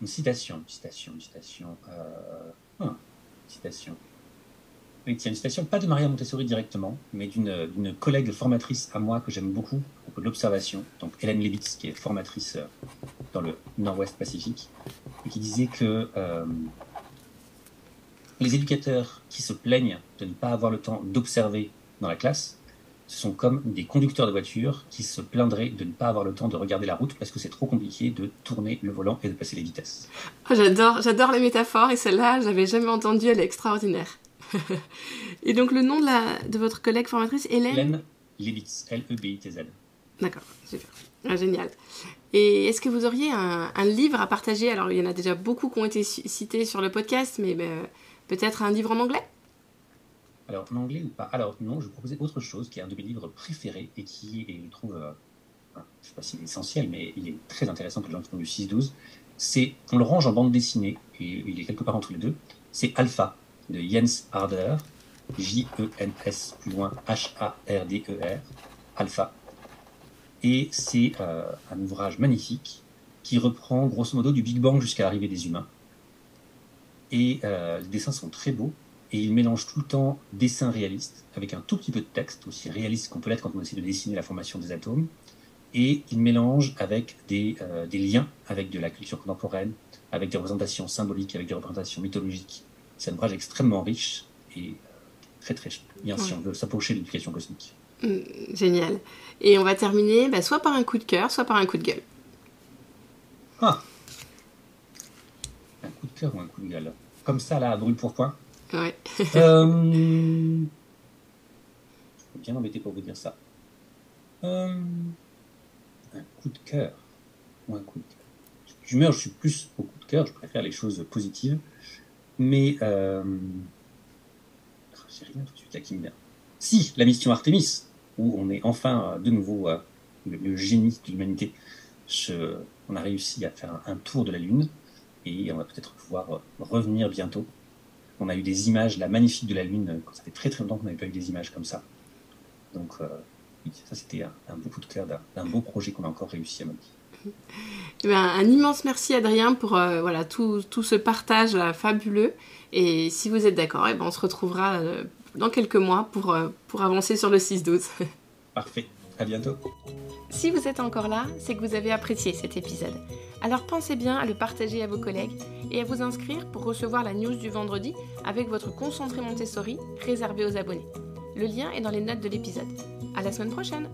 Une citation, une citation, une citation. Euh... une citation. Oui, tiens, une citation, pas de Maria Montessori directement, mais d'une collègue formatrice à moi que j'aime beaucoup, de l'observation, donc Hélène Lebitz, qui est formatrice dans le Nord-Ouest Pacifique, et qui disait que les éducateurs qui se plaignent de ne pas avoir le temps d'observer dans la classe, ce sont comme des conducteurs de voiture qui se plaindraient de ne pas avoir le temps de regarder la route parce que c'est trop compliqué de tourner le volant et de passer les vitesses.
Oh, j'adore, j'adore les métaphores et celle-là, j'avais jamais entendu, elle est extraordinaire. et donc le nom de, la, de votre collègue formatrice, Hélène?
Hélène Lebitz, L-E-B-I-T-Z.
D'accord, super. Ah, génial. Et est-ce que vous auriez un, livre à partager? Alors, il y en a déjà beaucoup qui ont été cités sur le podcast, mais ben, Peut-être un livre en anglais?
Alors, en anglais ou pas? Alors, non, je proposais autre chose, qui est un de mes livres préférés et qui est, je trouve, euh, je ne sais pas si c'est essentiel, mais il est très intéressant pour les gens qui du 6-12. C'est, on le range en bande dessinée, et il est quelque part entre les deux. C'est Alpha, de Jens Harder, J-E-N-S, plus loin, H-A-R-D-E-R, Alpha. Et c'est euh, un ouvrage magnifique qui reprend grosso modo du Big Bang jusqu'à l'arrivée des humains et euh, les dessins sont très beaux. Et il mélange tout le temps dessins réalistes, avec un tout petit peu de texte, aussi réaliste qu'on peut l'être quand on essaie de dessiner la formation des atomes. Et il mélange avec des, euh, des liens avec de la culture contemporaine, avec des représentations symboliques, avec des représentations mythologiques. C'est un ouvrage extrêmement riche et euh, très très bien si on veut s'approcher de l'éducation cosmique.
Mmh, génial. Et on va terminer bah, soit par un coup de cœur, soit par un coup de gueule.
Ah Un coup de cœur ou un coup de gueule? Comme ça, là, à brûle pour point.
Ouais.
euh... Je suis bien embêté pour vous dire ça. Euh... Un coup de cœur. Ou un coup de cœur. Je, je suis plus au coup de cœur, je préfère les choses positives. Mais. Euh... J'ai rien tout de suite là qui me vient. Si, la mission Artemis, où on est enfin de nouveau euh, le, génie de l'humanité. On a réussi à faire un tour de la Lune et on va peut-être pouvoir euh, revenir bientôt. On a eu des images, la magnifique de la Lune, euh, ça fait très très longtemps qu'on n'avait pas eu des images comme ça. Donc euh, ça c'était un, beau coup de cœur d'un beau projet qu'on a encore réussi à mener.
Eh ben, un immense merci Adrien pour voilà, tout, tout, ce partage fabuleux. Et si vous êtes d'accord, eh ben, on se retrouvera dans quelques mois pour, pour avancer sur le 6-12.
Parfait, à bientôt.
Si vous êtes encore là, c'est que vous avez apprécié cet épisode. Alors pensez bien à le partager à vos collègues et à vous inscrire pour recevoir la news du vendredi avec votre concentré Montessori réservé aux abonnés. Le lien est dans les notes de l'épisode. À la semaine prochaine!